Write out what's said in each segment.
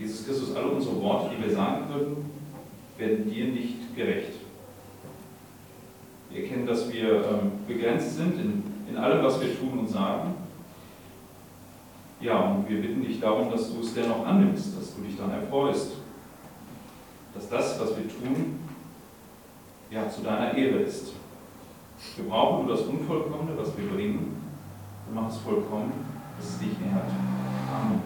Jesus Christus, alle unsere Worte, die wir sagen würden, werden dir nicht gerecht. Wir erkennen, dass wir ähm, begrenzt sind in, in allem, was wir tun und sagen. Ja, und wir bitten dich darum, dass du es dennoch annimmst, dass du dich dann erfreust, dass das, was wir tun, ja, zu deiner Ehre ist. Wir brauchen nur das Unvollkommene, was wir bringen, und mach es vollkommen, dass es dich ehrt. Amen.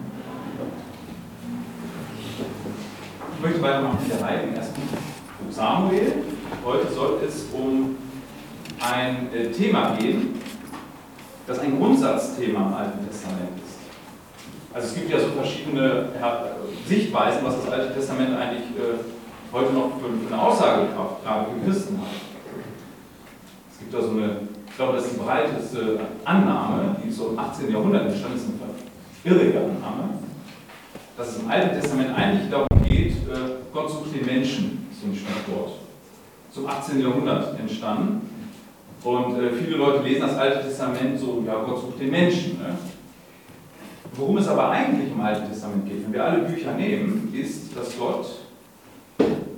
Ich möchte weitermachen mit der Reihe im ersten Buch Samuel. Heute soll es um ein äh, Thema gehen, das ein Grundsatzthema im Alten Testament ist. Also es gibt ja so verschiedene Sichtweisen, was das Alte Testament eigentlich äh, heute noch für, eine Aussagekraft gerade für Christen hat. Es gibt da so eine, ich glaube, das ist die breiteste Annahme, die so im 18. Jahrhundert entstanden ist, eine irrige Annahme, dass es im Alten Testament eigentlich darum äh, Gott sucht den Menschen, so ein Stichwort. Zum 18. Jahrhundert entstanden. Und äh, viele Leute lesen das Alte Testament so, ja, Gott sucht den Menschen. Ne? Worum es aber eigentlich im Alten Testament geht, wenn wir alle Bücher nehmen, ist, dass Gott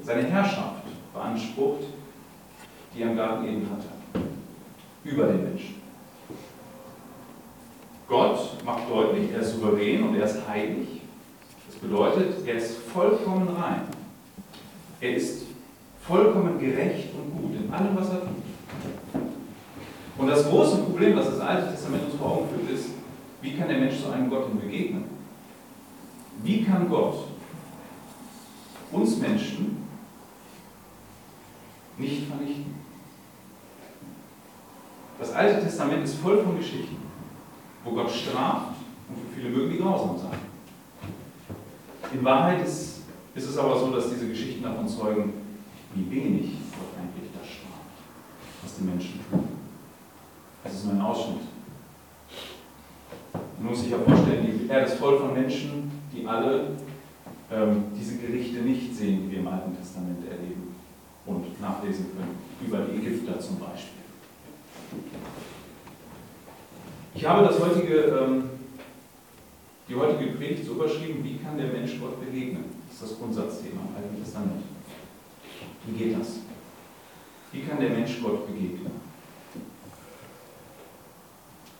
seine Herrschaft beansprucht, die er im Garten Eden hatte, über den Menschen. Gott macht deutlich, er ist souverän und er ist heilig. Bedeutet, er ist vollkommen rein. Er ist vollkommen gerecht und gut in allem, was er tut. Und das große Problem, das das Alte Testament uns vor Augen führt, ist, wie kann der Mensch so einem Gott denn begegnen? Wie kann Gott uns Menschen nicht vernichten? Das Alte Testament ist voll von Geschichten, wo Gott straft und für viele mögen die grausam sein. In Wahrheit ist, ist es aber so, dass diese Geschichten davon zeugen, wie wenig Gott eigentlich das straft, was die Menschen tun. Es ist nur ein Ausschnitt. Man muss sich ja vorstellen, die Erde ist voll von Menschen, die alle ähm, diese Gerichte nicht sehen, die wir im Alten Testament erleben und nachlesen können. Über die Ägypter zum Beispiel. Ich habe das heutige, ähm, die heutige Predigt so überschrieben, wie kann der Mensch Gott begegnen? Das ist das Grundsatzthema im Alten Testament. Wie geht das? Wie kann der Mensch Gott begegnen?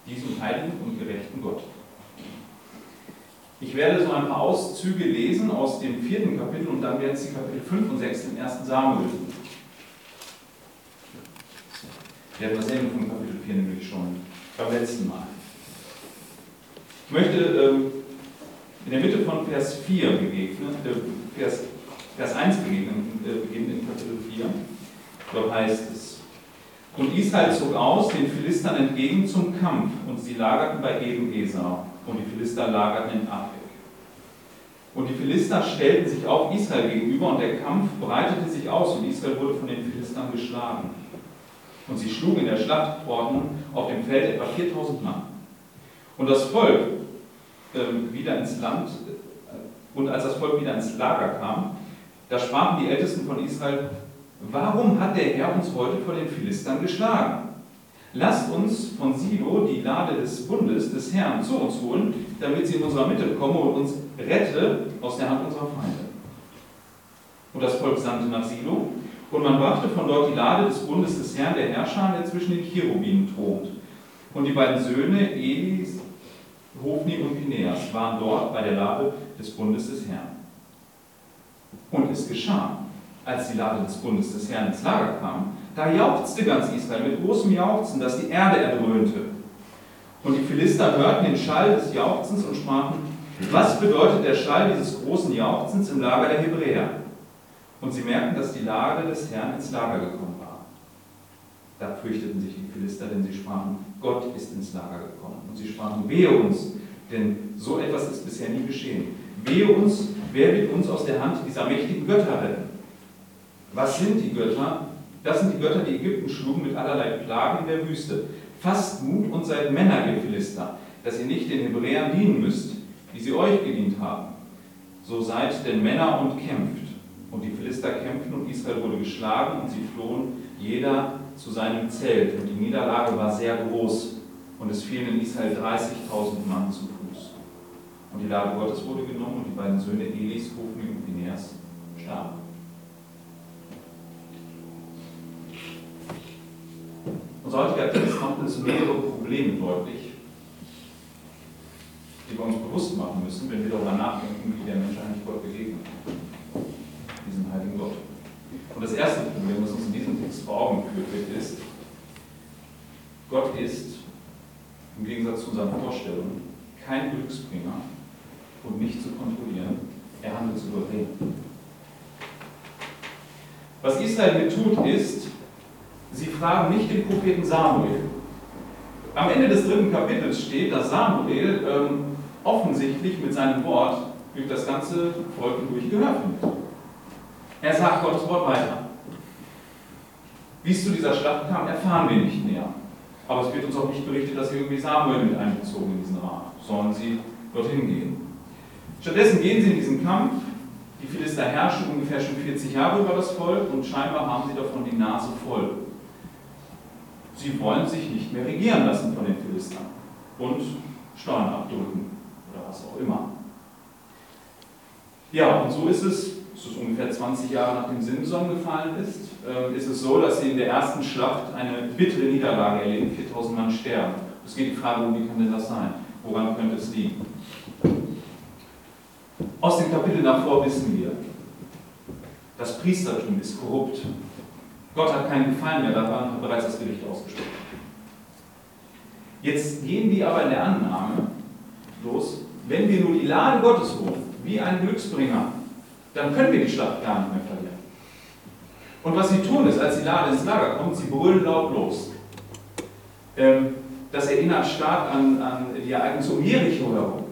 Diesem heiligen und gerechten Gott. Ich werde so ein paar Auszüge lesen aus dem vierten Kapitel und dann werden es die Kapitel 5 und 6 im ersten Samuel. Wir hatten das Ende von Kapitel 4 nämlich schon beim letzten Mal. Ich möchte ähm, in der Mitte von Vers 4 begegnen, äh, Vers, Vers 1 begegnen, äh, beginnen in Kapitel 4. Dort heißt es, und Israel zog aus den Philistern entgegen zum Kampf, und sie lagerten bei Eben Esau, und die Philister lagerten in Afek. Und die Philister stellten sich auf Israel gegenüber, und der Kampf breitete sich aus, und Israel wurde von den Philistern geschlagen. Und sie schlugen in der Schlachtordnung auf dem Feld etwa 4000 Mann. Und das Volk wieder ins Land, äh, und als das Volk wieder ins Lager kam, da sprachen die Ältesten von Israel, warum hat der Herr uns heute vor den Philistern geschlagen? Lasst uns von Silo die Lade des Bundes des Herrn zu uns holen, damit sie in unserer Mitte komme und uns rette aus der Hand unserer Feinde. Und das Volk sandte nach Silo, und man brachte von dort die Lade des Bundes des Herrn, der Herrscher, der zwischen den Cherubinen thront. Und die beiden Söhne, Elis, Hofni und Pineas, waren dort bei der Lade des Bundes des Herrn. Und es geschah, als die Lade des Bundes des Herrn ins Lager kam, da jauchzte ganz Israel mit großem Jauchzen, dass die Erde erdröhnte. Und die Philister hörten den Schall des Jauchzens und sprachen, was bedeutet der Schall dieses großen Jauchzens im Lager der Hebräer? Und sie merkten, dass die Lade des Herrn ins Lager gekommen war. Da fürchteten sich die Philister, denn sie sprachen, Gott ist ins Lager gekommen. Sie sprachen, wehe uns, denn so etwas ist bisher nie geschehen. Wehe uns, wer wird uns aus der Hand dieser mächtigen Götter retten? Was sind die Götter? Das sind die Götter, die Ägypten schlugen mit allerlei Plagen in der Wüste. Fasst Mut und seid Männer, ihr Philister, dass ihr nicht den Hebräern dienen müsst, wie sie euch gedient haben. So seid denn Männer und kämpft. Und die Philister kämpften und Israel wurde geschlagen und sie flohen jeder zu seinem Zelt. Und die Niederlage war sehr groß und es fielen in Israel 30.000 Mann zu Fuß. Und die Lade Gottes wurde genommen und die beiden Söhne Elis, Hofni und Phineas, starben. Unser heutiger Text macht uns mehrere Probleme deutlich, die wir uns bewusst machen müssen, wenn wir darüber nachdenken, wie der Mensch eigentlich Gott begegnet, diesem heiligen Gott. Und das erste Problem, das uns in diesem Text vor Augen geführt wird, ist, Gott ist, im Gegensatz zu unseren Vorstellungen, kein Glücksbringer und nicht zu kontrollieren. Er handelt souverän. Was Israel hier tut, ist, sie fragen nicht den Propheten Samuel. Am Ende des dritten Kapitels steht, dass Samuel ähm, offensichtlich mit seinem Wort durch das ganze Volk hindurch Gehör findet. Er sagt Gottes Wort weiter. Wie es zu dieser Schlacht kam, erfahren wir nicht näher. Aber es wird uns auch nicht berichtet, dass sie irgendwie Samuel mit einbezogen in diesen Rat, sondern sie dorthin gehen. Stattdessen gehen sie in diesen Kampf. Die Philister herrschen ungefähr schon 40 Jahre über das Volk und scheinbar haben sie davon die Nase voll. Sie wollen sich nicht mehr regieren lassen von den Philistern und Steuern abdrücken oder was auch immer. Ja, und so ist es, es ungefähr 20 Jahre nachdem Simson gefallen ist, äh, ist es so, dass sie in der ersten Schlacht eine bittere Niederlage erleben, 4000 Mann sterben. Es geht die Frage, wie kann denn das sein? Woran könnte es liegen? Aus dem Kapitel davor wissen wir, das Priestertum ist korrupt. Gott hat keinen Gefallen mehr daran, hat bereits das Gericht ausgesprochen. Jetzt gehen die aber in der Annahme los, wenn wir nur die Lade Gottes holen, wie ein Glücksbringer, dann können wir die Schlacht gar nicht mehr verlieren. Und was sie tun ist, als die Lade ins Lager kommt, sie brüllen laut los. Ähm, das erinnert stark an, an die Ereignisse um Jericho herum,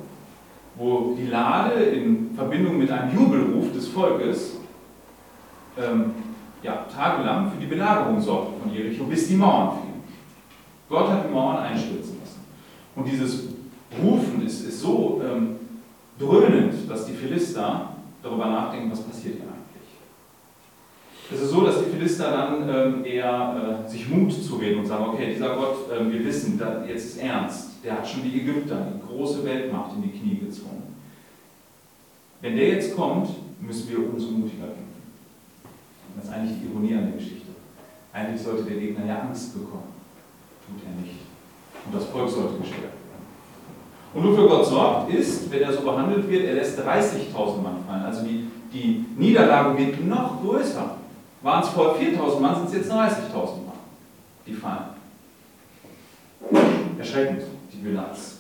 wo die Lade in Verbindung mit einem Jubelruf des Volkes ähm, ja, tagelang für die Belagerung sorgte von Jericho, bis die Mauern fielen. Gott hat die Mauern einstürzen lassen. Und dieses Rufen ist, ist so ähm, dröhnend, dass die Philister darüber nachdenken, was passiert hier eigentlich. Es ist so, dass die Philister dann ähm, eher äh, sich Mut zureden und sagen, okay, dieser Gott, äh, wir wissen, jetzt ist ernst, der hat schon die Ägypter, die große Weltmacht in die Knie gezwungen. Wenn der jetzt kommt, müssen wir umso mutiger kämpfen. Das ist eigentlich die Ironie an der Geschichte. Eigentlich sollte der Gegner ja Angst bekommen. Tut er nicht. Und das Volk sollte gestärkt Und wofür Gott sorgt, ist, wenn er so behandelt wird, er lässt 30.000 Mann fallen. Also die, die Niederlage wird noch größer. Waren es vorher 4.000 Mann, sind es jetzt 30.000 Mann, die fallen. Erschreckend, die Bilanz.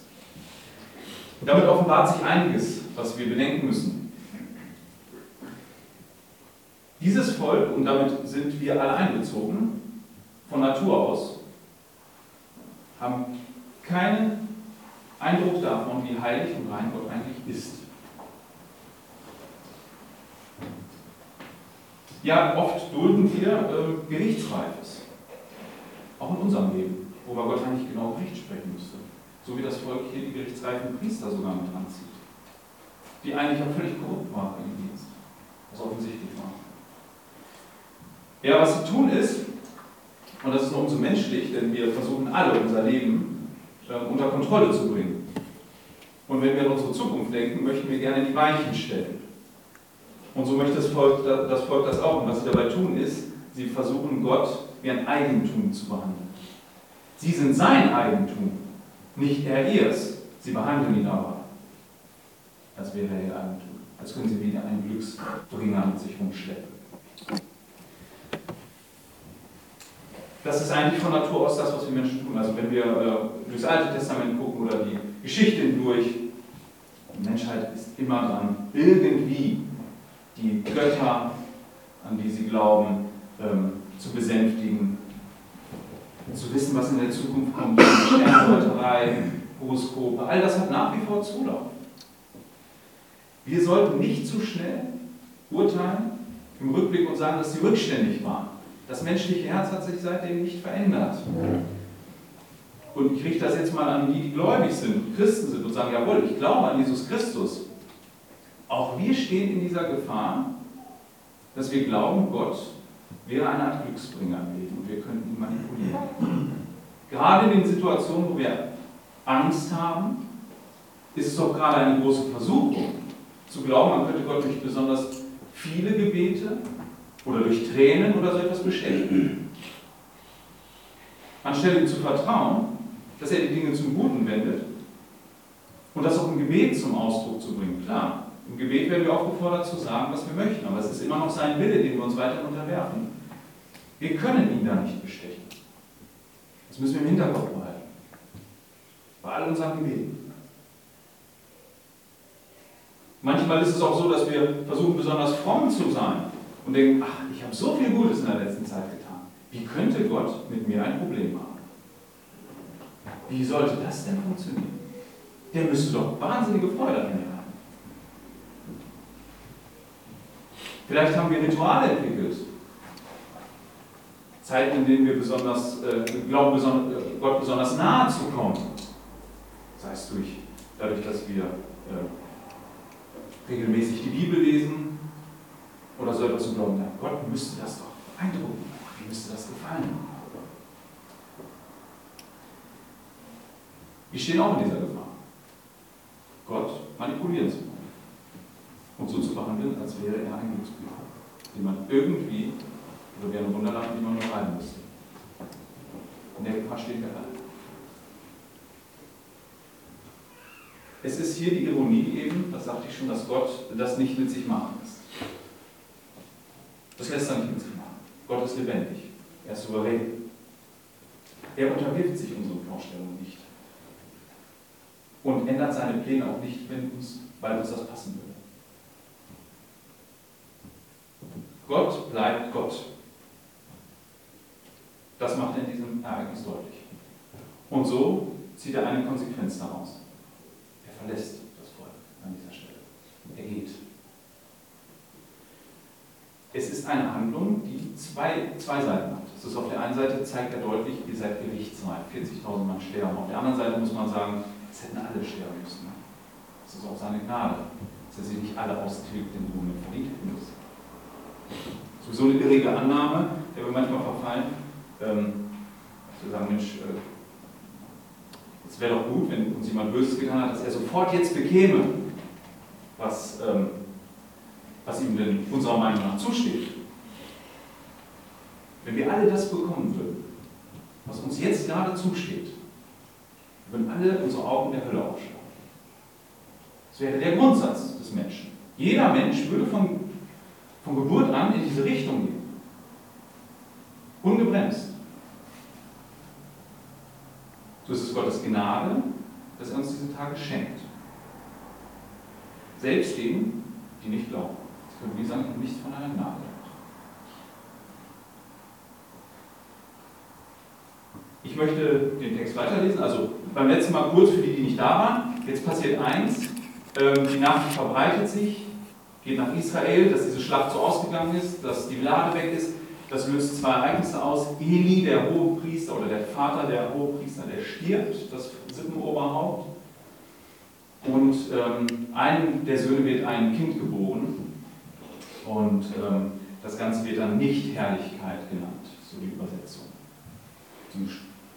Damit offenbart sich einiges, was wir bedenken müssen. Dieses Volk, und damit sind wir alle einbezogen, von Natur aus, haben keinen Eindruck davon, wie heilig und rein Gott eigentlich ist. Ja, oft dulden wir äh, Gerichtsreifes. Auch in unserem Leben, wo man Gott eigentlich genau Gericht sprechen müsste. So wie das Volk hier die gerichtsreifen Priester sogar mit anzieht. Die eigentlich auch völlig korrupt waren im Dienst. Was offensichtlich war. Ja, was sie tun ist, und das ist nur umso menschlich, denn wir versuchen alle unser Leben unter Kontrolle zu bringen. Und wenn wir an unsere Zukunft denken, möchten wir gerne die Weichen stellen. Und so möchte das Volk, das Volk das auch. Und was sie dabei tun ist, sie versuchen Gott wie ein Eigentum zu behandeln. Sie sind sein Eigentum, nicht er ihrs. Sie behandeln ihn aber, als wäre er ihr Eigentum. Als können sie wieder einen Glücksbringer mit sich rumschleppen. Das ist eigentlich von Natur aus das, was wir Menschen tun. Also wenn wir äh, durchs Alte Testament gucken oder die Geschichte hindurch, die Menschheit ist immer dran, irgendwie die Götter, an die sie glauben, ähm, zu besänftigen, zu wissen, was in der Zukunft kommt, Sterndeuterei, Horoskope, all das hat nach wie vor Zulauf. Wir sollten nicht zu schnell urteilen im Rückblick und sagen, dass sie rückständig waren. Das menschliche Herz hat sich seitdem nicht verändert. Und ich richte das jetzt mal an die, die gläubig sind, Christen sind und sagen, jawohl, ich glaube an Jesus Christus. Auch wir stehen in dieser Gefahr, dass wir glauben, Gott wäre eine Art Glücksbringer im Leben und wir könnten ihn manipulieren. Gerade in den Situationen, wo wir Angst haben, ist es doch gerade eine große Versuchung, zu glauben, man könnte Gott durch besonders viele Gebete oder durch Tränen oder so etwas beschenken. Anstelle ihm zu vertrauen, dass er die Dinge zum Guten wendet und das auch im Gebet zum Ausdruck zu bringen. Klar, im Gebet werden wir aufgefordert zu sagen, was wir möchten, aber es ist immer noch sein Wille, den wir uns weiter unterwerfen. Wir können ihn da nicht bestechen. Das müssen wir im Hinterkopf behalten. Bei all unseren Gebeten. Manchmal ist es auch so, dass wir versuchen, besonders fromm zu sein und denken, ach, ich habe so viel Gutes in der letzten Zeit getan. Wie könnte Gott mit mir ein Problem haben? Wie sollte das denn funktionieren? Der müsste doch wahnsinnige Freude an mir haben. Vielleicht haben wir Rituale entwickelt. Zeiten, in denen wir besonders, äh, glauben, beson äh, Gott besonders nahe zu kommen. Sei es durch, dadurch, dass wir äh, regelmäßig die Bibel lesen oder so etwas und glauben, Gott müsste das doch beeindrucken, ihm müsste das gefallen. Wir stehen auch in dieser Gefahr, Gott manipulieren zu wollen und so zu behandeln, als wäre er ein Glücksbrief, den man irgendwie, oder wie ein Wunderland, die man nur rein müsste. In der Gefahr steht wir alle. Es ist hier die Ironie eben, das sagte ich schon, dass Gott das nicht mit sich machen lässt. Das lässt er nicht mit sich machen. Gott ist lebendig. Er ist souverän. Er unterwirft sich unseren Vorstellungen nicht. Und ändert seine Pläne auch nicht, wenn uns, weil uns das passen würde. Gott bleibt Gott. Das macht er in diesem Ereignis deutlich. Und so zieht er eine Konsequenz daraus verlässt das Volk an dieser Stelle. Er geht. Es ist eine Handlung, die zwei, zwei Seiten hat. Es ist auf der einen Seite zeigt er deutlich, ihr seid gerichtsreif, 40.000 Mann sterben. Auf der anderen Seite muss man sagen, es hätten alle sterben müssen. Das ist auch seine Gnade, dass er sie nicht alle austilgt, den Ruhm verdient hätten müssen. Sowieso eine irrige Annahme, der wir manchmal verfallen. Ähm, zu sagen, Mensch, äh, es wäre doch gut, wenn uns jemand Böses getan hat, dass er sofort jetzt bekäme, was, ähm, was ihm denn unserer Meinung nach zusteht. Wenn wir alle das bekommen würden, was uns jetzt gerade zusteht, würden alle unsere Augen der Hölle aufschlagen. Das wäre der Grundsatz des Menschen. Jeder Mensch würde von, von Geburt an in diese Richtung gehen. Ungebremst. So ist es Gottes Gnade, dass er uns diese Tage schenkt. Selbst denen, die nicht glauben. Das können wir sagen, nichts von einer Ich möchte den Text weiterlesen. Also beim letzten Mal kurz für die, die nicht da waren. Jetzt passiert eins. Ähm, die Nachricht verbreitet sich, geht nach Israel, dass diese Schlacht so ausgegangen ist, dass die Lade weg ist. Das löst zwei Ereignisse aus. Eli, der Hohepriester oder der Vater der Hohepriester, der stirbt, das Sippenoberhaupt. Und ähm, einem der Söhne wird ein Kind geboren. Und ähm, das Ganze wird dann nicht Herrlichkeit genannt, so die Übersetzung. So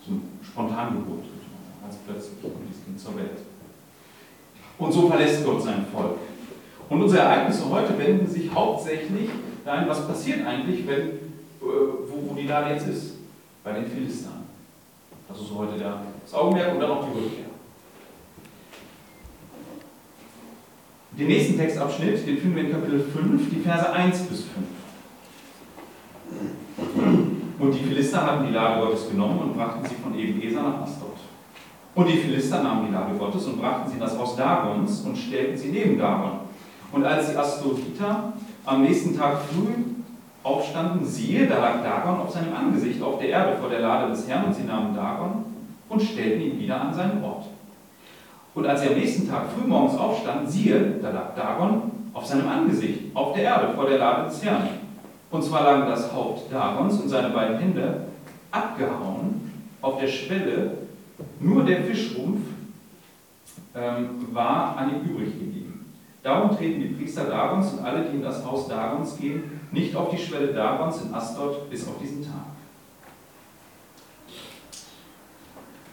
eine Spontangeburt, ganz plötzlich kommt dieses Kind zur Welt. Und so verlässt Gott sein Volk. Und unsere Ereignisse heute wenden sich hauptsächlich dahin, was passiert eigentlich, wenn wo, wo die Lade jetzt ist, bei den Philistern. Das ist heute das Augenmerk und dann auch die Rückkehr. Den nächsten Textabschnitt, den finden wir in Kapitel 5, die Verse 1 bis 5. Und die Philister hatten die Lade Gottes genommen und brachten sie von Ebenezer nach Asdod. Und die Philister nahmen die Lade Gottes und brachten sie in das Haus Dagons und stellten sie neben Dagon. Und als die Asdoditer am nächsten Tag früh aufstanden, siehe, da lag Dagon auf seinem Angesicht auf der Erde vor der Lade des Herrn, und sie nahmen Dagon und stellten ihn wieder an seinen Ort. Und als sie am nächsten Tag frühmorgens aufstanden, siehe, da lag Dagon auf seinem Angesicht auf der Erde vor der Lade des Herrn. Und zwar lagen das Haupt Dagons und seine beiden Hände abgehauen auf der Schwelle, nur der Fischrumpf ähm, war an ihm übrig geblieben. Darum treten die Priester Dagons und alle, die in das Haus Dagons gehen, nicht auf die Schwelle Dagons in Asdod bis auf diesen Tag.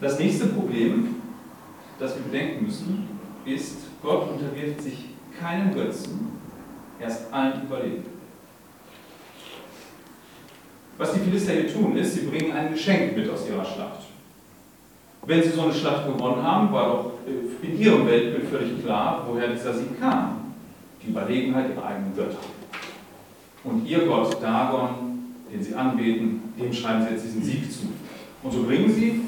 Das nächste Problem, das wir bedenken müssen, ist, Gott unterwirft sich keinem Götzen, er ist allen überlegen. Was die Philister hier tun, ist, sie bringen ein Geschenk mit aus ihrer Schlacht. Wenn sie so eine Schlacht gewonnen haben, war doch in ihrem Weltbild völlig klar, woher dieser Sieg kam. Die Überlegenheit ihrer eigenen Götter. Und ihr Gott Dagon, den sie anbeten, dem schreiben sie jetzt diesen Sieg zu. Und so bringen sie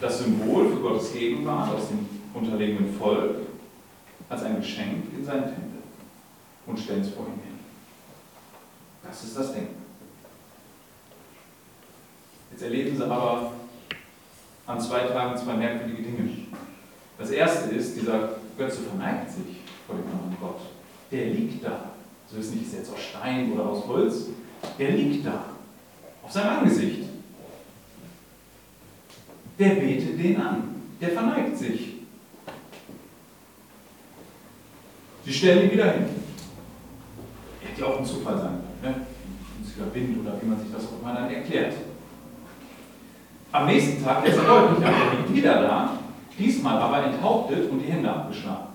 das Symbol für Gottes Gegenwart aus dem unterlegenen Volk als ein Geschenk in seinen Tempel und stellen es vor ihm hin. Das ist das Denken. Jetzt erleben sie aber an zwei Tagen zwei merkwürdige Dinge. Das erste ist, dieser Götze verneigt sich vor dem anderen Gott. Der liegt da. So ist nicht, ist jetzt aus Stein oder aus Holz. Der liegt da. Auf seinem Angesicht. Der betet den an. Der verneigt sich. Sie stellen ihn wieder hin. Hätte ja auch ein Zufall sein können. Ne? Günstiger Wind oder wie man sich das auch immer dann erklärt. Am nächsten Tag ist er deutlich, er liegt wieder da, diesmal aber enthauptet und die Hände abgeschlagen.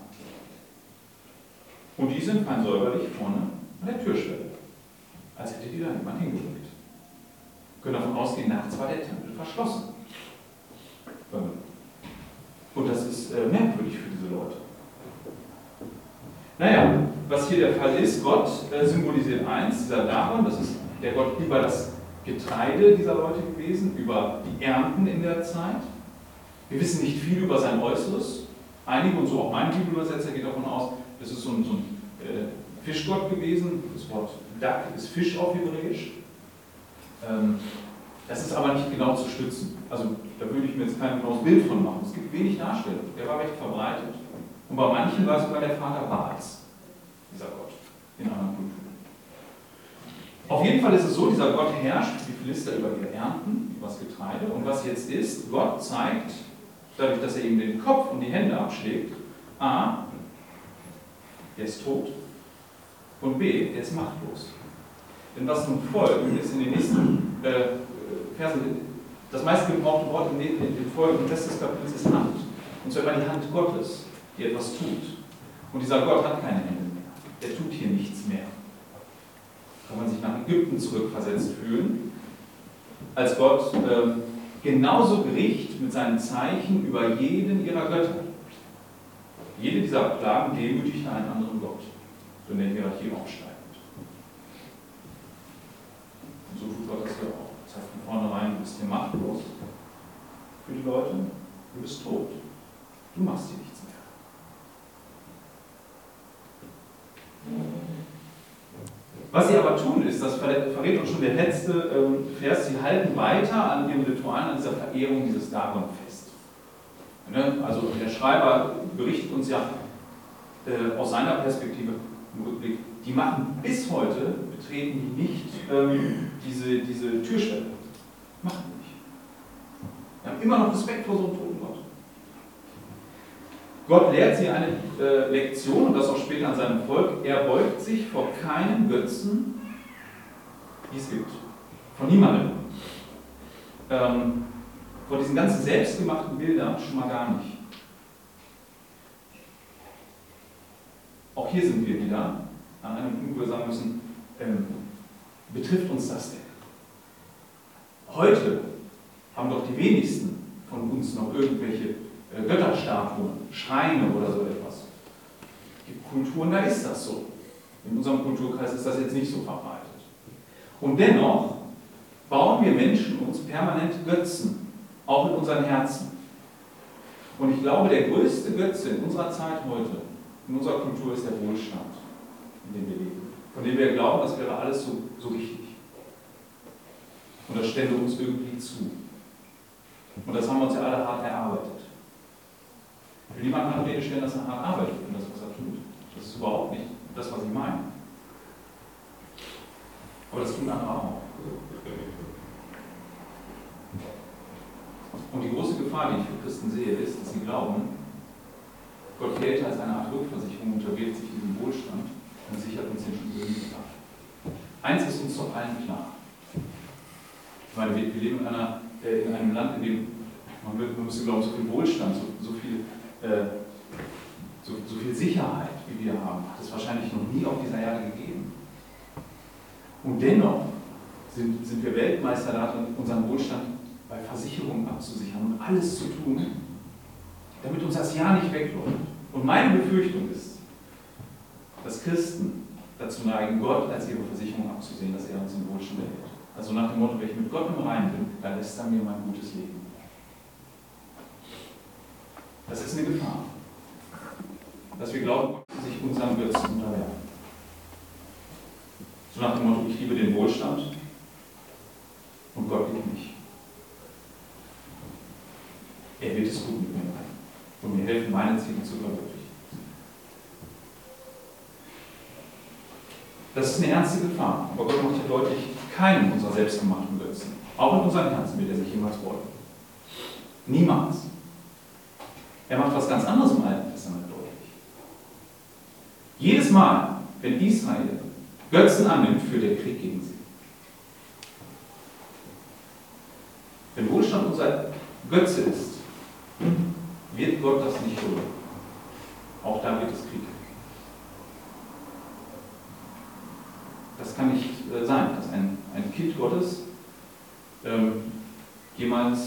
Und die sind fein säuberlich vorne an der Türschwelle, als hätte die da jemand hingerückt. Können davon ausgehen, nachts war der Tempel verschlossen. Und das ist äh, merkwürdig für diese Leute. Naja, was hier der Fall ist, Gott äh, symbolisiert eins, dieser Daron, das ist der Gott über das Getreide dieser Leute gewesen, über die Ernten in der Zeit. Wir wissen nicht viel über sein Äußeres. Einige, und so auch mein Bibelübersetzer, geht davon aus, es ist so ein, so ein äh, Fischgott gewesen. Das Wort Duck ist Fisch auf Hebräisch. Ähm, das ist aber nicht genau zu stützen. Also da würde ich mir jetzt kein genaues Bild von machen. Es gibt wenig Darstellung. Der war recht verbreitet. Und bei manchen war es sogar der Vater Baals, dieser Gott, in anderen Kulturen. Auf jeden Fall ist es so, dieser Gott herrscht wie Philister über ihre Ernten, über das Getreide. Und was jetzt ist, Gott zeigt, dadurch, dass er ihm den Kopf und die Hände abschlägt, A, der ist tot und B, der ist machtlos. Denn was nun folgt, ist in den nächsten äh, Versen, das meiste gebrauchte Wort in den, in den folgenden Rest des Kapitels ist Hand. Und zwar die Hand Gottes, die etwas tut. Und dieser Gott hat keine Hände mehr. Der tut hier nichts mehr kann man sich nach Ägypten zurückversetzt fühlen, als Gott äh, genauso Gericht mit seinen Zeichen über jeden ihrer Götter. Jede dieser Plagen demütigte einen anderen Gott, so in der Hierarchie aufsteigend. Und so tut Gott das ja auch. Das heißt von vornherein, du bist hier machtlos für die Leute, du bist tot. Du machst hier nichts mehr. Was sie aber tun ist, das verrät uns schon der letzte ähm, Vers, sie halten weiter an ihren Ritualen, an dieser Verehrung dieses Dagon fest. Ne? Also der Schreiber berichtet uns ja äh, aus seiner Perspektive im Rückblick, die machen bis heute, betreten die nicht ähm, diese, diese Türschwelle. Machen die nicht. Wir haben immer noch Respekt vor so einem toten Gott. Lehrt sie eine äh, Lektion, und das auch später an seinem Volk. Er beugt sich vor keinem Götzen, die es gibt. Von niemandem. Ähm, vor diesen ganzen selbstgemachten Bildern schon mal gar nicht. Auch hier sind wir wieder an einem Punkt, wo wir sagen müssen, ähm, betrifft uns das denn? Heute haben doch die wenigsten von uns noch irgendwelche Götterstatuen, Schreine oder so etwas. Die Kulturen, da ist das so. In unserem Kulturkreis ist das jetzt nicht so verbreitet. Und dennoch bauen wir Menschen uns permanent Götzen, auch in unseren Herzen. Und ich glaube, der größte Götze in unserer Zeit heute, in unserer Kultur, ist der Wohlstand, in dem wir leben. Von dem wir glauben, das wäre alles so, so richtig. Und das stände uns irgendwie zu. Und das haben wir uns ja alle hart erarbeitet. Will niemanden Anrede stellen, dass er hart arbeitet für das, was er tut. Das ist überhaupt nicht das, was ich meine. Aber das tun andere auch. Und die große Gefahr, die ich für Christen sehe, ist, dass sie glauben, Gott hält als eine Art Rückversicherung, unterwirft sich diesem Wohlstand und sichert uns den Schulden ab. Eins ist uns doch allen klar. Ich meine, wir, wir leben in, einer, äh, in einem Land, in dem man, man müsste glauben, so viel Wohlstand, so, so viel äh, so so viel Sicherheit, wie wir haben, hat es wahrscheinlich noch nie auf dieser Erde gegeben. Und dennoch sind, sind wir Weltmeister darin, unseren Wohlstand bei Versicherungen abzusichern und alles zu tun, damit uns das Jahr nicht wegläuft. Und meine Befürchtung ist, dass Christen dazu neigen, Gott als ihre Versicherung abzusehen, dass er uns im Wohlstand erhält. Also nach dem Motto, wenn ich mit Gott im Reinen bin, dann lässt er mir mein gutes Leben. Das ist eine Gefahr. Dass wir glauben, sich unserem Götzen unterwerfen. So nach dem Motto, ich liebe den Wohlstand und Gott liebt mich. Er wird es gut mit mir meinen und mir helfen, meine Ziele zu verwirklichen. Das ist eine ernste Gefahr. Aber Gott macht hier deutlich, keinen unserer selbstgemachten Götzen, auch in unseren Herzen wird er sich jemals wollen. Niemals. Er macht was ganz anderes im Alten Testament deutlich. Jedes Mal, wenn Israel Götzen annimmt, führt der Krieg gegen sie. Wenn Wohlstand unser Götze ist, wird Gott das nicht tun. Auch da wird es Krieg. Das kann nicht äh, sein, dass ein, ein Kind Gottes ähm, jemals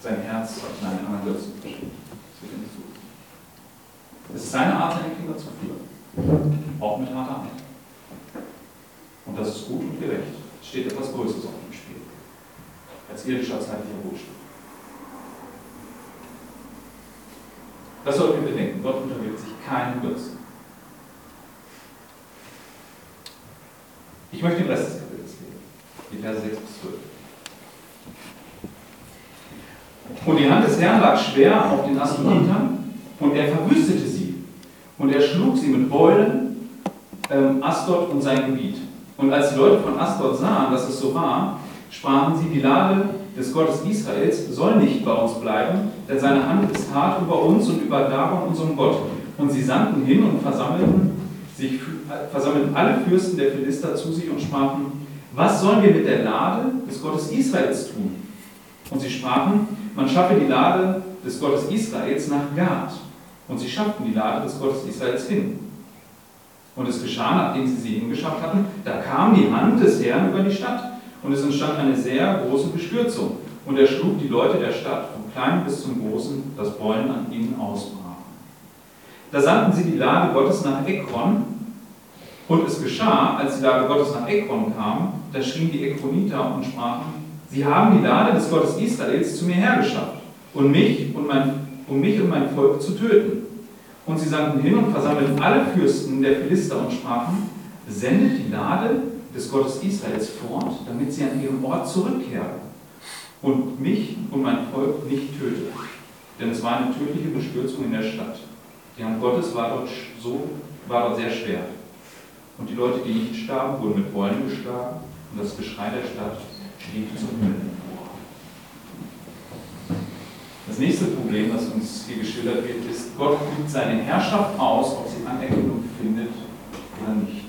sein Herz in einen anderen Götzen verschenkt. Wird er nicht tun. Es ist seine Art, seine Kinder zu führen. Auch mit harter Hand. Und das ist gut und gerecht. Es steht etwas Größeres auf dem Spiel. Als irdischer zeitlicher Wohlstand. Das sollten wir bedenken. Gott unterwirft sich keinen Götzen. Ich möchte den Rest des Kapitels lesen. Die Verse 6 bis 12. Und die Hand des Herrn lag schwer auf den Astonitern und er verwüstete sie. Und er schlug sie mit Beulen, ähm, Astot und sein Gebiet. Und als die Leute von Astot sahen, dass es so war, sprachen sie, die Lade des Gottes Israels soll nicht bei uns bleiben, denn seine Hand ist hart über uns und über Dagon, unserem Gott. Und sie sandten hin und versammelten, sich, versammelten alle Fürsten der Philister zu sich und sprachen, was sollen wir mit der Lade des Gottes Israels tun? Und sie sprachen, man schaffe die Lade des Gottes Israels nach Gad. Und sie schafften die Lade des Gottes Israels hin. Und es geschah, nachdem sie sie hingeschafft hatten, da kam die Hand des Herrn über die Stadt und es entstand eine sehr große Bestürzung. Und er schlug die Leute der Stadt vom Kleinen bis zum Großen, dass Beulen an ihnen ausbrachen. Da sandten sie die Lade Gottes nach Ekron. Und es geschah, als die Lade Gottes nach Ekron kam, da schrien die Ekroniter und sprachen, Sie haben die Lade des Gottes Israels zu mir hergeschafft, um mich und mein, um mich und mein Volk zu töten. Und sie sandten hin und versammelten alle Fürsten der Philister und sprachen, sendet die Lade des Gottes Israels fort, damit sie an ihren Ort zurückkehren und mich und mein Volk nicht tötet. Denn es war eine tödliche Bestürzung in der Stadt. Die Hand Gottes war dort, so, war dort sehr schwer. Und die Leute, die nicht starben, wurden mit Beulen geschlagen und das Geschrei der Stadt stieg zum Himmel empor. Das nächste Problem, das uns hier geschildert wird, ist, Gott übt seine Herrschaft aus, ob sie Anerkennung findet oder nicht.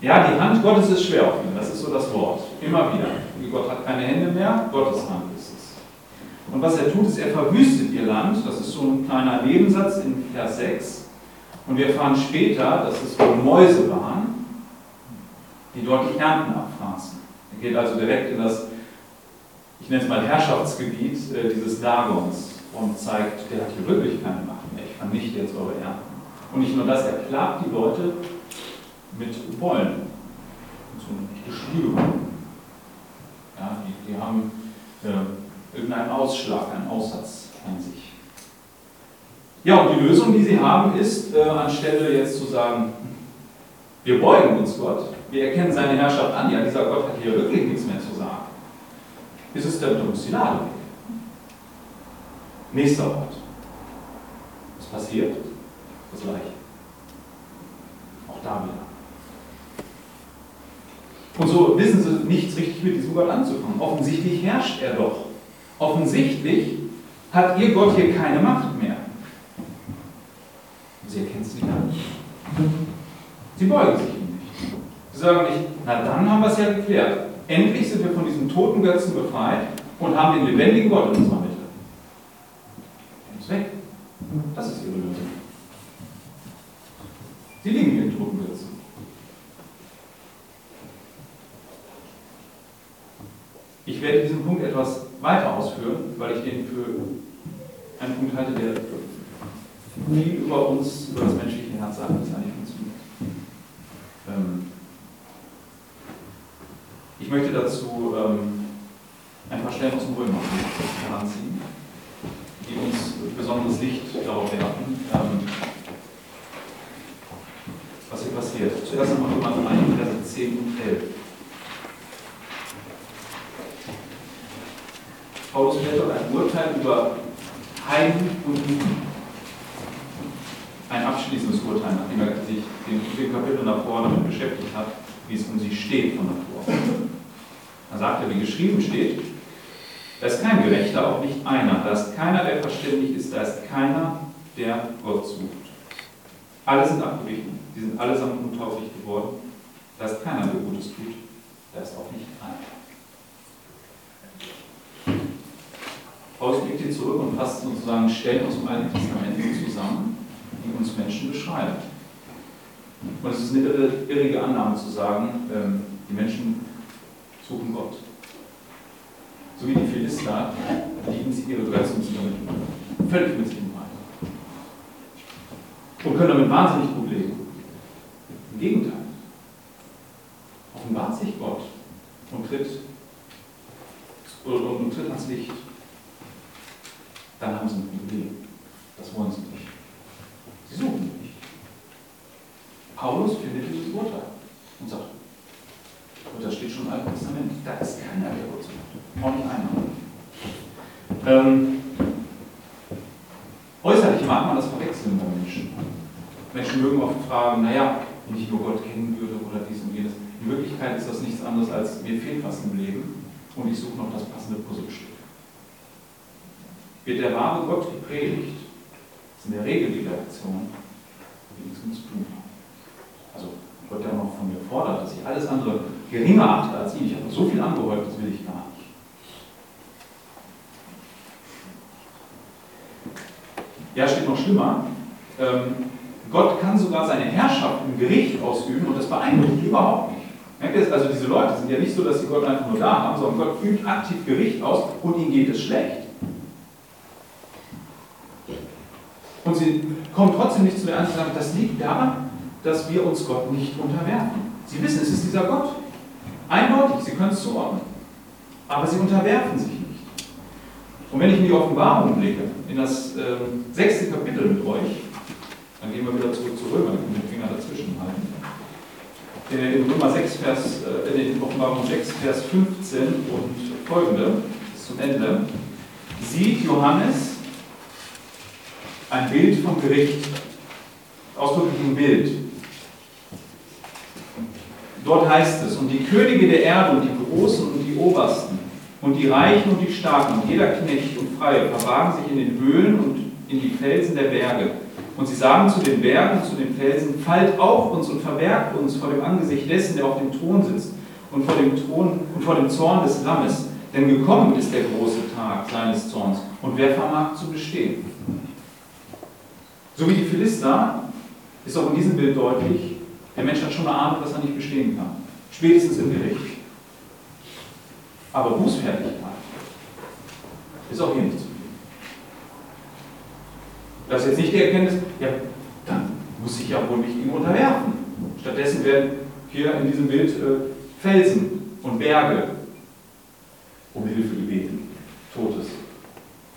Ja, die Hand Gottes ist schwer auf ihm, das ist so das Wort. Immer wieder. Gott hat keine Hände mehr, Gottes Hand ist es. Und was er tut, ist, er verwüstet ihr Land. Das ist so ein kleiner Nebensatz in Vers 6. Und wir erfahren später, dass es wohl Mäuse waren, die dort Ernten abfraßen. Er geht also direkt in das, ich nenne es mal Herrschaftsgebiet äh, dieses Dagons und zeigt, der hat hier wirklich keine Macht mehr. Ich vernichte jetzt eure Ernten. Und nicht nur das, er plagt die Leute mit Beulen, so einem Geschwür. Ja, die, die haben äh, irgendeinen Ausschlag, einen Aussatz an sich. Ja, und die Lösung, die sie haben, ist, äh, anstelle jetzt zu sagen, wir beugen uns Gott, wir erkennen seine Herrschaft an, ja, dieser Gott hat hier wirklich nichts mehr zu sagen, ist es der Domestilade. Nächster Ort. Was passiert? Das Gleiche. Auch da wieder. Und so wissen sie nichts richtig mit diesem Gott anzufangen. Offensichtlich herrscht er doch. Offensichtlich hat ihr Gott hier keine Macht mehr. Sie erkennen es nicht. Sie beugen sich ihm nicht. Sie sagen nicht, na dann haben wir es ja geklärt. Endlich sind wir von diesen toten Götzen befreit und haben den lebendigen Gott in unserer Mitte. Das ist ihre Lösung. Sie liegen in Totenwürzen. Ich werde diesen Punkt etwas weiter ausführen, weil ich den für einen Punkt halte, der viel über uns, über das menschliche Herz sagt, das eigentlich funktioniert. Ähm ich möchte dazu ähm, ein paar Stellen aus dem Römer heranziehen, die uns besonderes Licht darauf werfen, ähm, was hier passiert. Zuerst einmal Römer 3, Verse 10 und 11. Paulus fällt dort ein Urteil über Heiden und Juden. Ein abschließendes Urteil, nachdem er sich den, Kapitel davor damit beschäftigt hat, wie es um sie steht von davor. Da sagt er, wie geschrieben steht, da ist kein Gerechter, auch nicht einer. Da ist keiner, der verständig ist. Da ist keiner, der Gott sucht. Alle sind abgewichen. Sie sind allesamt untauglich geworden. Da ist keiner, der Gutes tut. Da ist auch nicht einer. Paulus blickt hier zurück und fasst sozusagen Stellen aus dem Alten Testament zusammen, die uns Menschen beschreiben. Und es ist eine irrige Annahme zu sagen, ähm, die Menschen suchen Gott so wie die Philister, lieben sie ihre Götzen damit völlig mit sich im Rein. Und können damit wahnsinnig gut leben. Im Gegenteil. Offenbart sich Gott und tritt, und, und tritt ans Licht. Dann haben sie ein Problem. Das wollen sie nicht. Sie suchen nicht. Paulus findet dieses Urteil und sagt, und das steht schon im Alten Testament, da ist keiner, der Gott sucht. Auch nicht einer. Ähm, äußerlich mag man das verwechseln bei Menschen. Menschen mögen oft fragen, naja, wenn ich nur Gott kennen würde oder dies und jenes. In Wirklichkeit ist das nichts anderes als, mir fehlt was im Leben und ich suche noch das passende Puzzlestück. Wird der wahre Gott gepredigt, ist in der Regel die Reaktion, tun hat. Also Gott, der noch von mir fordert, dass ich alles andere geringer achte als ihn. Ich habe so viel angehäuft, das will ich gar nicht. Ja, steht noch schlimmer. Ähm, Gott kann sogar seine Herrschaft im Gericht ausüben und das beeindruckt überhaupt nicht. Merkt ihr Also diese Leute sind ja nicht so, dass sie Gott einfach nur da haben, sondern Gott übt aktiv Gericht aus und ihnen geht es schlecht. Und sie kommen trotzdem nicht zu der Antwort, das liegt daran, dass wir uns Gott nicht unterwerfen. Sie wissen, es ist dieser Gott. Eindeutig, sie können es zuordnen. Aber sie unterwerfen sich nicht. Und wenn ich in die Offenbarung blicke, in das äh, sechste Kapitel mit euch, dann gehen wir wieder zurück zu Römer, ich den Finger dazwischen halten. Äh, in Römer 6, Vers, äh, in Offenbarung 6, Vers 15 und folgende, bis zum Ende, sieht Johannes ein Bild vom Gericht, ausdrücklich ein Bild. Dort heißt es, und die Könige der Erde und die Großen und die Obersten und die Reichen und die Starken und jeder Knecht und Freie verbargen sich in den Höhlen und in die Felsen der Berge. Und sie sagen zu den Bergen und zu den Felsen, fallt auf uns und verbergt uns vor dem Angesicht dessen, der auf dem Thron sitzt und vor dem Thron und vor dem Zorn des Lammes. Denn gekommen ist der große Tag seines Zorns. Und wer vermag zu bestehen? So wie die Philister ist auch in diesem Bild deutlich, der Mensch hat schon eine Ahnung, dass er nicht bestehen kann. Spätestens im Gericht. Aber Bußfertigkeit ist auch hier nicht zu finden. Das ist jetzt nicht die Erkenntnis, ja, dann muss ich ja wohl mich ihm unterwerfen. Stattdessen werden hier in diesem Bild äh, Felsen und Berge um Hilfe gebeten. Totes.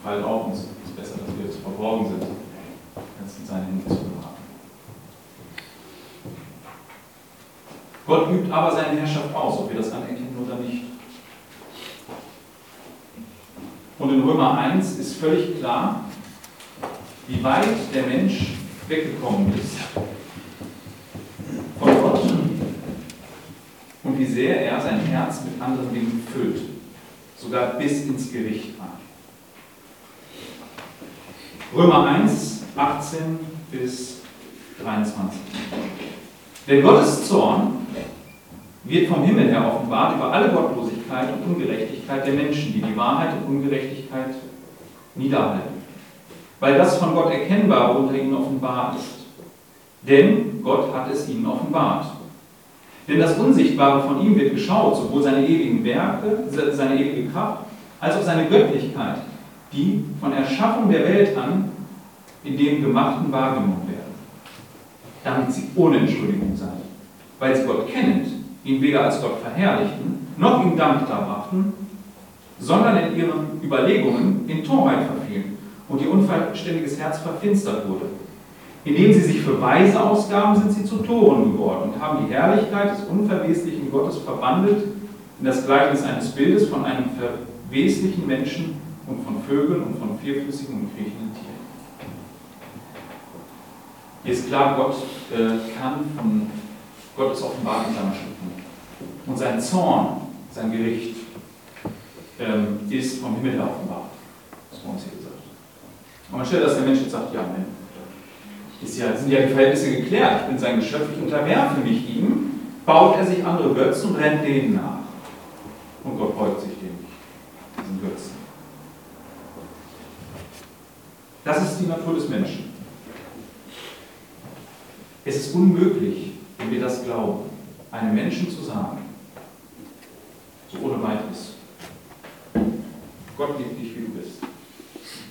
Fallen auf uns. Es ist besser, dass wir jetzt verborgen sind, als in seinen Händen zu Gott übt aber seine Herrschaft aus, ob wir das anerkennen oder nicht. Und in Römer 1 ist völlig klar, wie weit der Mensch weggekommen ist von Gott und wie sehr er sein Herz mit anderen Dingen füllt, sogar bis ins Gericht rein. Römer 1, 18 bis 23. Denn Gottes Zorn wird vom Himmel her offenbart über alle Gottlosigkeit und Ungerechtigkeit der Menschen, die die Wahrheit und Ungerechtigkeit niederhalten. weil das von Gott Erkennbare unter ihnen offenbar ist. Denn Gott hat es ihnen offenbart. Denn das Unsichtbare von ihm wird geschaut, sowohl seine ewigen Werke, seine ewige Kraft, als auch seine Göttlichkeit, die von Erschaffung der Welt an in dem Gemachten wahrgenommen werden, damit sie ohne Entschuldigung seien, weil sie Gott kennend, ihn weder als Gott verherrlichten, noch ihm Dank darbrachten, sondern in ihren Überlegungen in Torheit verfielen und ihr unverständiges Herz verfinstert wurde. Indem sie sich für Weise ausgaben, sind sie zu Toren geworden und haben die Herrlichkeit des unverweslichen Gottes verwandelt in das Gleichnis eines Bildes von einem verweslichen Menschen und von Vögeln und von vierfüßigen und kriechenden Tieren. Hier ist klar, Gott äh, kann von Gottes offenbart in seiner Schöpfung. Und sein Zorn, sein Gericht, ähm, ist vom Himmel her offenbart. Das war uns hier gesagt. Und man stellt, dass der Mensch jetzt sagt, ja, Mensch, ist ja, sind ja die Verhältnisse geklärt. Ich bin sein Geschöpf, ich unterwerfe mich ihm. Baut er sich andere Götzen und rennt denen nach. Und Gott beugt sich dem nicht, diesen Götzen. Das ist die Natur des Menschen. Es ist unmöglich, wenn wir das glauben, einem Menschen zu sagen, so ohne weiteres, Gott liebt dich, wie du bist.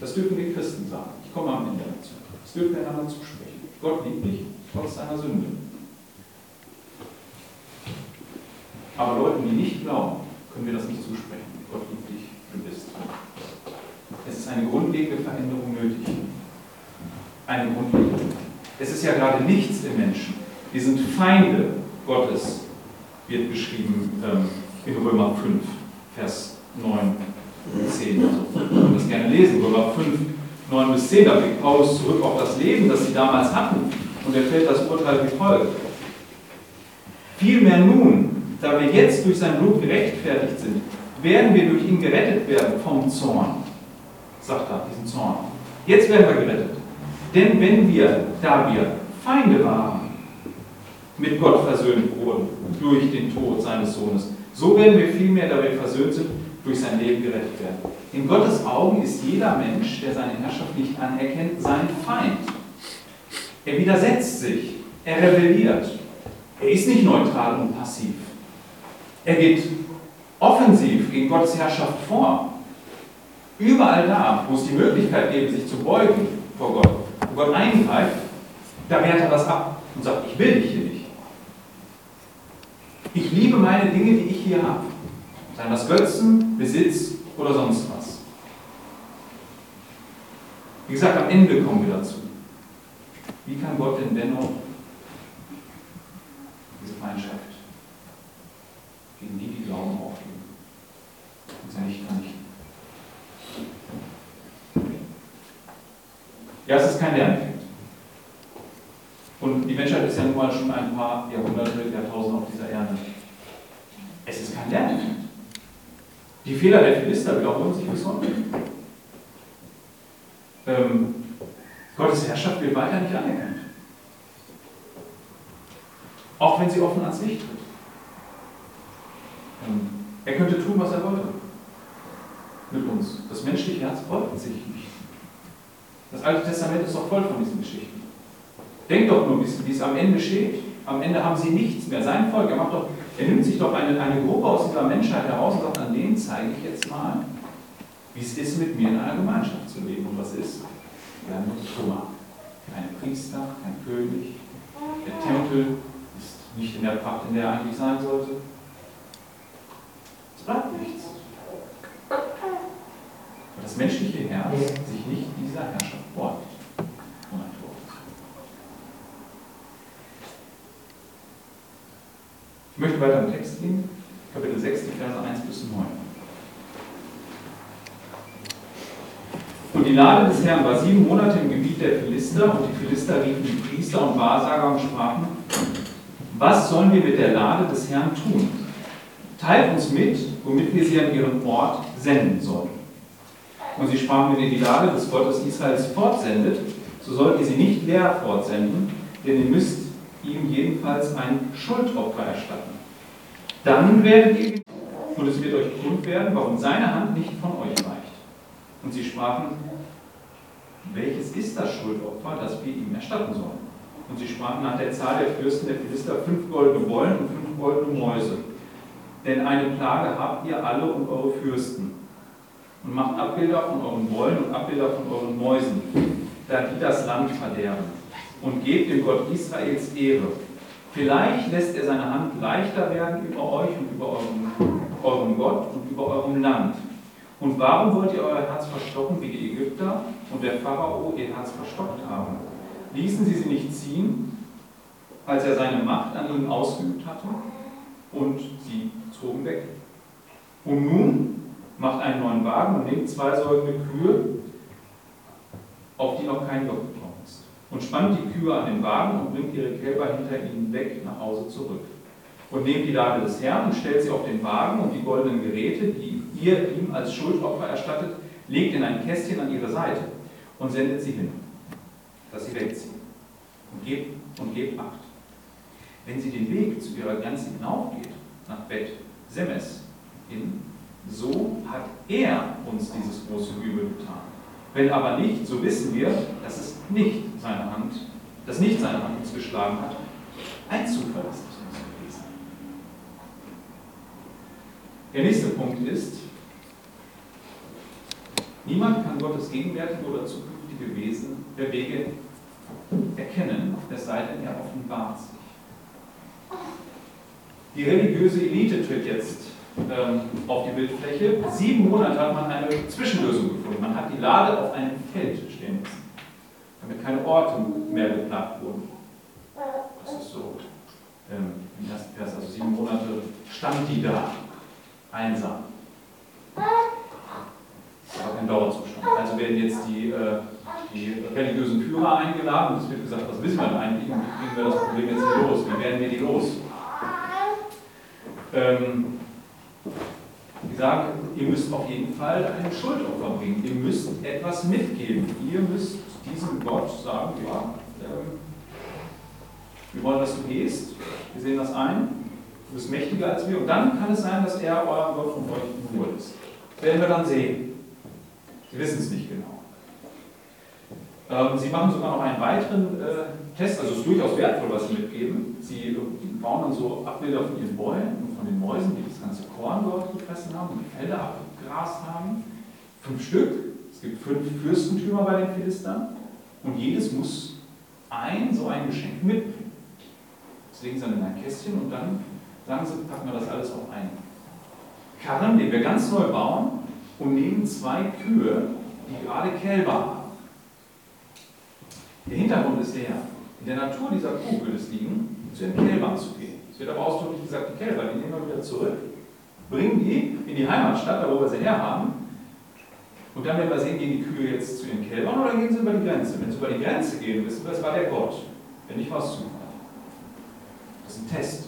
Das dürfen wir Christen sagen. Ich komme am Ende dazu. Das dürfen wir einander zusprechen. Gott liebt dich trotz deiner Sünde. Aber Leuten, die nicht glauben, können wir das nicht zusprechen. Gott liebt dich, wie du bist. Es ist eine grundlegende Veränderung nötig. Eine grundlegende. Es ist ja gerade nichts im Wir sind Feinde Gottes, wird beschrieben ähm, in Römer 5, Vers 9 und 10. Also, können das gerne lesen, Römer 5, 9 bis 10. Da blickt Paulus zurück auf das Leben, das sie damals hatten. Und er fällt das Urteil wie folgt. Vielmehr nun, da wir jetzt durch sein Blut gerechtfertigt sind, werden wir durch ihn gerettet werden vom Zorn. Sagt er, diesen Zorn. Jetzt werden wir gerettet. Denn wenn wir, da wir Feinde waren, mit Gott versöhnt wurden durch den Tod seines Sohnes, so werden wir vielmehr, da versöhnt sind, durch sein Leben gerettet werden. In Gottes Augen ist jeder Mensch, der seine Herrschaft nicht anerkennt, sein Feind. Er widersetzt sich, er rebelliert. Er ist nicht neutral und passiv. Er geht offensiv gegen Gottes Herrschaft vor. Überall da, wo es die Möglichkeit gibt, sich zu beugen vor Gott, wo Gott eingreift, da wehrt er das ab und sagt, ich will dich hier nicht. Ich liebe meine Dinge, die ich hier habe. Seien das Götzen, Besitz oder sonst was. Wie gesagt, am Ende kommen wir dazu. Wie kann Gott denn dennoch diese Feindschaft gegen die, die glauben, aufgeben und sie nicht vernichten? Ja, es ist kein Lerneffekt. Und die Menschheit ist ja nun mal schon ein paar Jahrhunderte, Jahrtausende auf dieser Erde. Es ist kein Lerneffekt. Die Fehler der Philister wiederholen sich bis heute. Ähm, Gottes Herrschaft wird weiter nicht anerkannt. Auch wenn sie offen ans Licht tritt. Ähm, er könnte tun, was er wollte. Mit uns. Das menschliche Herz beugt sich nicht. Das Alte Testament ist doch voll von diesen Geschichten. Denkt doch nur, wie es am Ende steht. Am Ende haben sie nichts mehr. Sein Volk, er macht doch er nimmt sich doch eine, eine Gruppe aus dieser Menschheit heraus und sagt, an denen zeige ich jetzt mal, wie es ist, mit mir in einer Gemeinschaft zu leben. Und was ist? Wir haben Trümmer. Kein Priester, kein König. Der Tempel ist nicht in der Pracht, in der er eigentlich sein sollte. Es bleibt nichts. Weil das menschliche Herz sich nicht dieser Herrschaft beugt. Ich möchte weiter im Text gehen, Kapitel 6, die Verse 1 bis 9. Und die Lade des Herrn war sieben Monate im Gebiet der Philister, und die Philister riefen die Priester und Wahrsager und sprachen, was sollen wir mit der Lade des Herrn tun? Teilt uns mit, womit wir sie an ihren Ort senden sollen. Und sie sprachen, wenn ihr die Lade des Gottes Israels fortsendet, so sollt ihr sie nicht leer fortsenden, denn ihr müsst ihm jedenfalls ein Schuldopfer erstatten. Dann werdet ihr, und es wird euch kund werden, warum seine Hand nicht von euch weicht. Und sie sprachen, welches ist das Schuldopfer, das wir ihm erstatten sollen? Und sie sprachen nach der Zahl der Fürsten der Philister fünf goldene Wollen und fünf goldene Mäuse. Denn eine Plage habt ihr alle und eure Fürsten. Und macht Abbilder von euren Wollen und Abbilder von euren Mäusen, da die das Land verderben. Und gebt dem Gott Israels Ehre. Vielleicht lässt er seine Hand leichter werden über euch und über euren, euren Gott und über eurem Land. Und warum wollt ihr euer Herz verstocken wie die Ägypter und der Pharao ihr Herz verstockt haben? Ließen sie sie nicht ziehen, als er seine Macht an ihnen ausgeübt hatte? Und sie zogen weg. Und nun macht einen neuen Wagen und nehmt zwei säugende Kühe, auf die noch kein Joch. Und spannt die Kühe an den Wagen und bringt ihre Kälber hinter ihnen weg nach Hause zurück. Und nehmt die Lade des Herrn und stellt sie auf den Wagen und die goldenen Geräte, die ihr ihm als Schuldopfer erstattet, legt in ein Kästchen an ihre Seite und sendet sie hin, dass sie wegziehen. Und gebt, und gebt Acht. Wenn sie den Weg zu ihrer Grenze hinaufgeht, nach Bett Semes hin, so hat er uns dieses große Übel getan. Wenn aber nicht, so wissen wir, dass es nicht seine Hand, dass nicht seine Hand uns geschlagen hat. Ein Zufall ist es uns gewesen. Der nächste Punkt ist, niemand kann Gottes gegenwärtige oder zukünftige Wesen der Wege erkennen, es sei denn, er offenbart sich. Die religiöse Elite tritt jetzt ähm, auf die Bildfläche. Sieben Monate hat man eine Zwischenlösung gefunden. Man hat die Lade auf einem Feld stehen lassen, damit keine Orte mehr geplagt wurden. Das ist so ähm, im ersten Vers. Also sieben Monate stand die da, einsam. Das war kein Dauerzustand. Also werden jetzt die, äh, die religiösen Führer eingeladen und es wird gesagt, was wissen wir denn eigentlich wie kriegen wir das Problem jetzt los? Wie werden wir die los? Ähm, die sagen, ihr müsst auf jeden Fall ein Schuldopfer bringen. Ihr müsst etwas mitgeben. Ihr müsst diesem Gott sagen, ja, ähm, wir wollen, dass du gehst. Wir sehen das ein. Du bist mächtiger als wir. Und dann kann es sein, dass er euer Gott von euch in Ruhe ist. Das werden wir dann sehen. Sie wissen es nicht genau. Ähm, sie machen sogar noch einen weiteren äh, Test, also es ist durchaus wertvoll, was sie mitgeben. Sie bauen dann so Abbilder von ihren Bäumen und von den Mäusen, die ganze Korn dort gefressen haben und Felder abgegrast haben. Fünf Stück. Es gibt fünf Fürstentümer bei den Philistern und jedes muss ein so ein Geschenk mitbringen. Das legen sie dann in ein Kästchen und dann sagen sie, packen wir das alles auf einen Karren, den wir ganz neu bauen und nehmen zwei Kühe, die gerade Kälber haben. Der Hintergrund ist der, in der Natur dieser Kuh würde es liegen, zu den Kälbern zu gehen. Es wird aber ausdrücklich gesagt, die Kälber, die nehmen wir wieder zurück, bringen die in die Heimatstadt, da wo wir sie herhaben, und dann werden wir sehen, gehen die Kühe jetzt zu ihren Kälbern oder gehen sie über die Grenze. Wenn sie über die Grenze gehen, wissen wir, es war der Gott. Wenn nicht, war es Zufall. Das ist ein Test,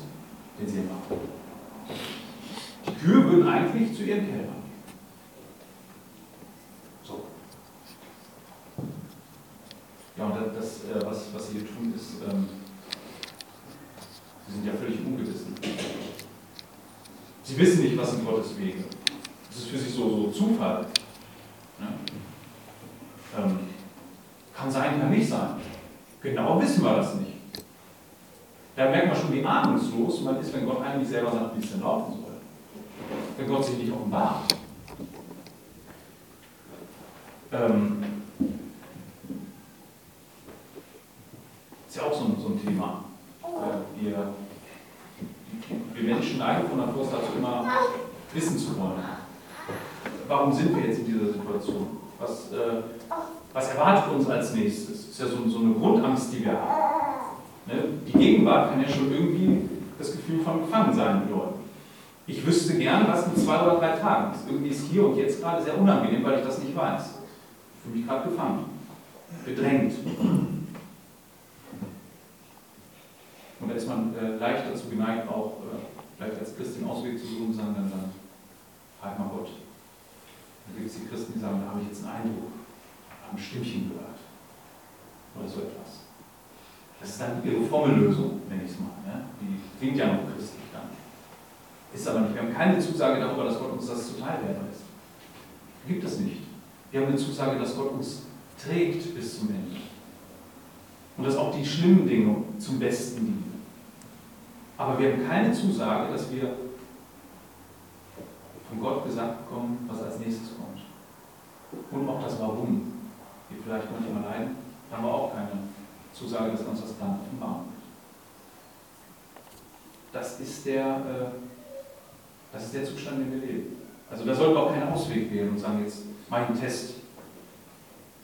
den sie machen. Die Kühe würden eigentlich zu ihren Kälbern gehen. So. Ja, und das, äh, was, was sie hier tun, ist, ähm, sie sind ja völlig ungewissen. Sie wissen nicht, was sind Gottes Wege. Das ist für sich so, so Zufall. Ja. Ähm, kann sein, kann nicht sein. Genau wissen wir das nicht. Da merkt man schon, wie ahnungslos man ist, wenn Gott eigentlich selber sagt, wie es denn laufen soll. Wenn Gott sich nicht offenbart. Ähm, ist ja auch so ein, so ein Thema. Äh, wir, wir Menschen neigen von Natur aus dazu, immer wissen zu wollen. Warum sind wir jetzt in dieser Situation? Was, äh, was erwartet uns als nächstes? Das ist ja so, so eine Grundangst, die wir haben. Ne? Die Gegenwart kann ja schon irgendwie das Gefühl Gefangensein bedeuten. Ich wüsste gern, was in zwei oder drei Tagen ist. Irgendwie ist hier und jetzt gerade sehr unangenehm, weil ich das nicht weiß. Ich fühle mich gerade gefangen, bedrängt. Und da ist man äh, leicht dazu geneigt, auch äh, vielleicht als Christ den Ausweg zu suchen, sagen dann, dann frag mal Gott. Da gibt es die Christen, die sagen, da habe ich jetzt einen Eindruck, habe ein Stimmchen gehört. Oder so etwas. Das ist dann ihre Formellösung, nenne ich es mal. Ja? Die klingt ja noch dann. Ist aber nicht. Wir haben keine Zusage darüber, dass Gott uns das zuteil werden lässt. Gibt es nicht. Wir haben eine Zusage, dass Gott uns trägt bis zum Ende. Und dass auch die schlimmen Dinge zum Besten dienen. Aber wir haben keine Zusage, dass wir von Gott gesagt bekommen, was als nächstes kommt. Und auch das Warum, wir vielleicht manchmal leiden, haben wir auch keine Zusage, dass uns das dann offenbaren wird. Das ist der, äh, der Zustand, in dem wir leben. Also da sollten wir auch keinen Ausweg wählen und sagen, jetzt mache ich einen Test.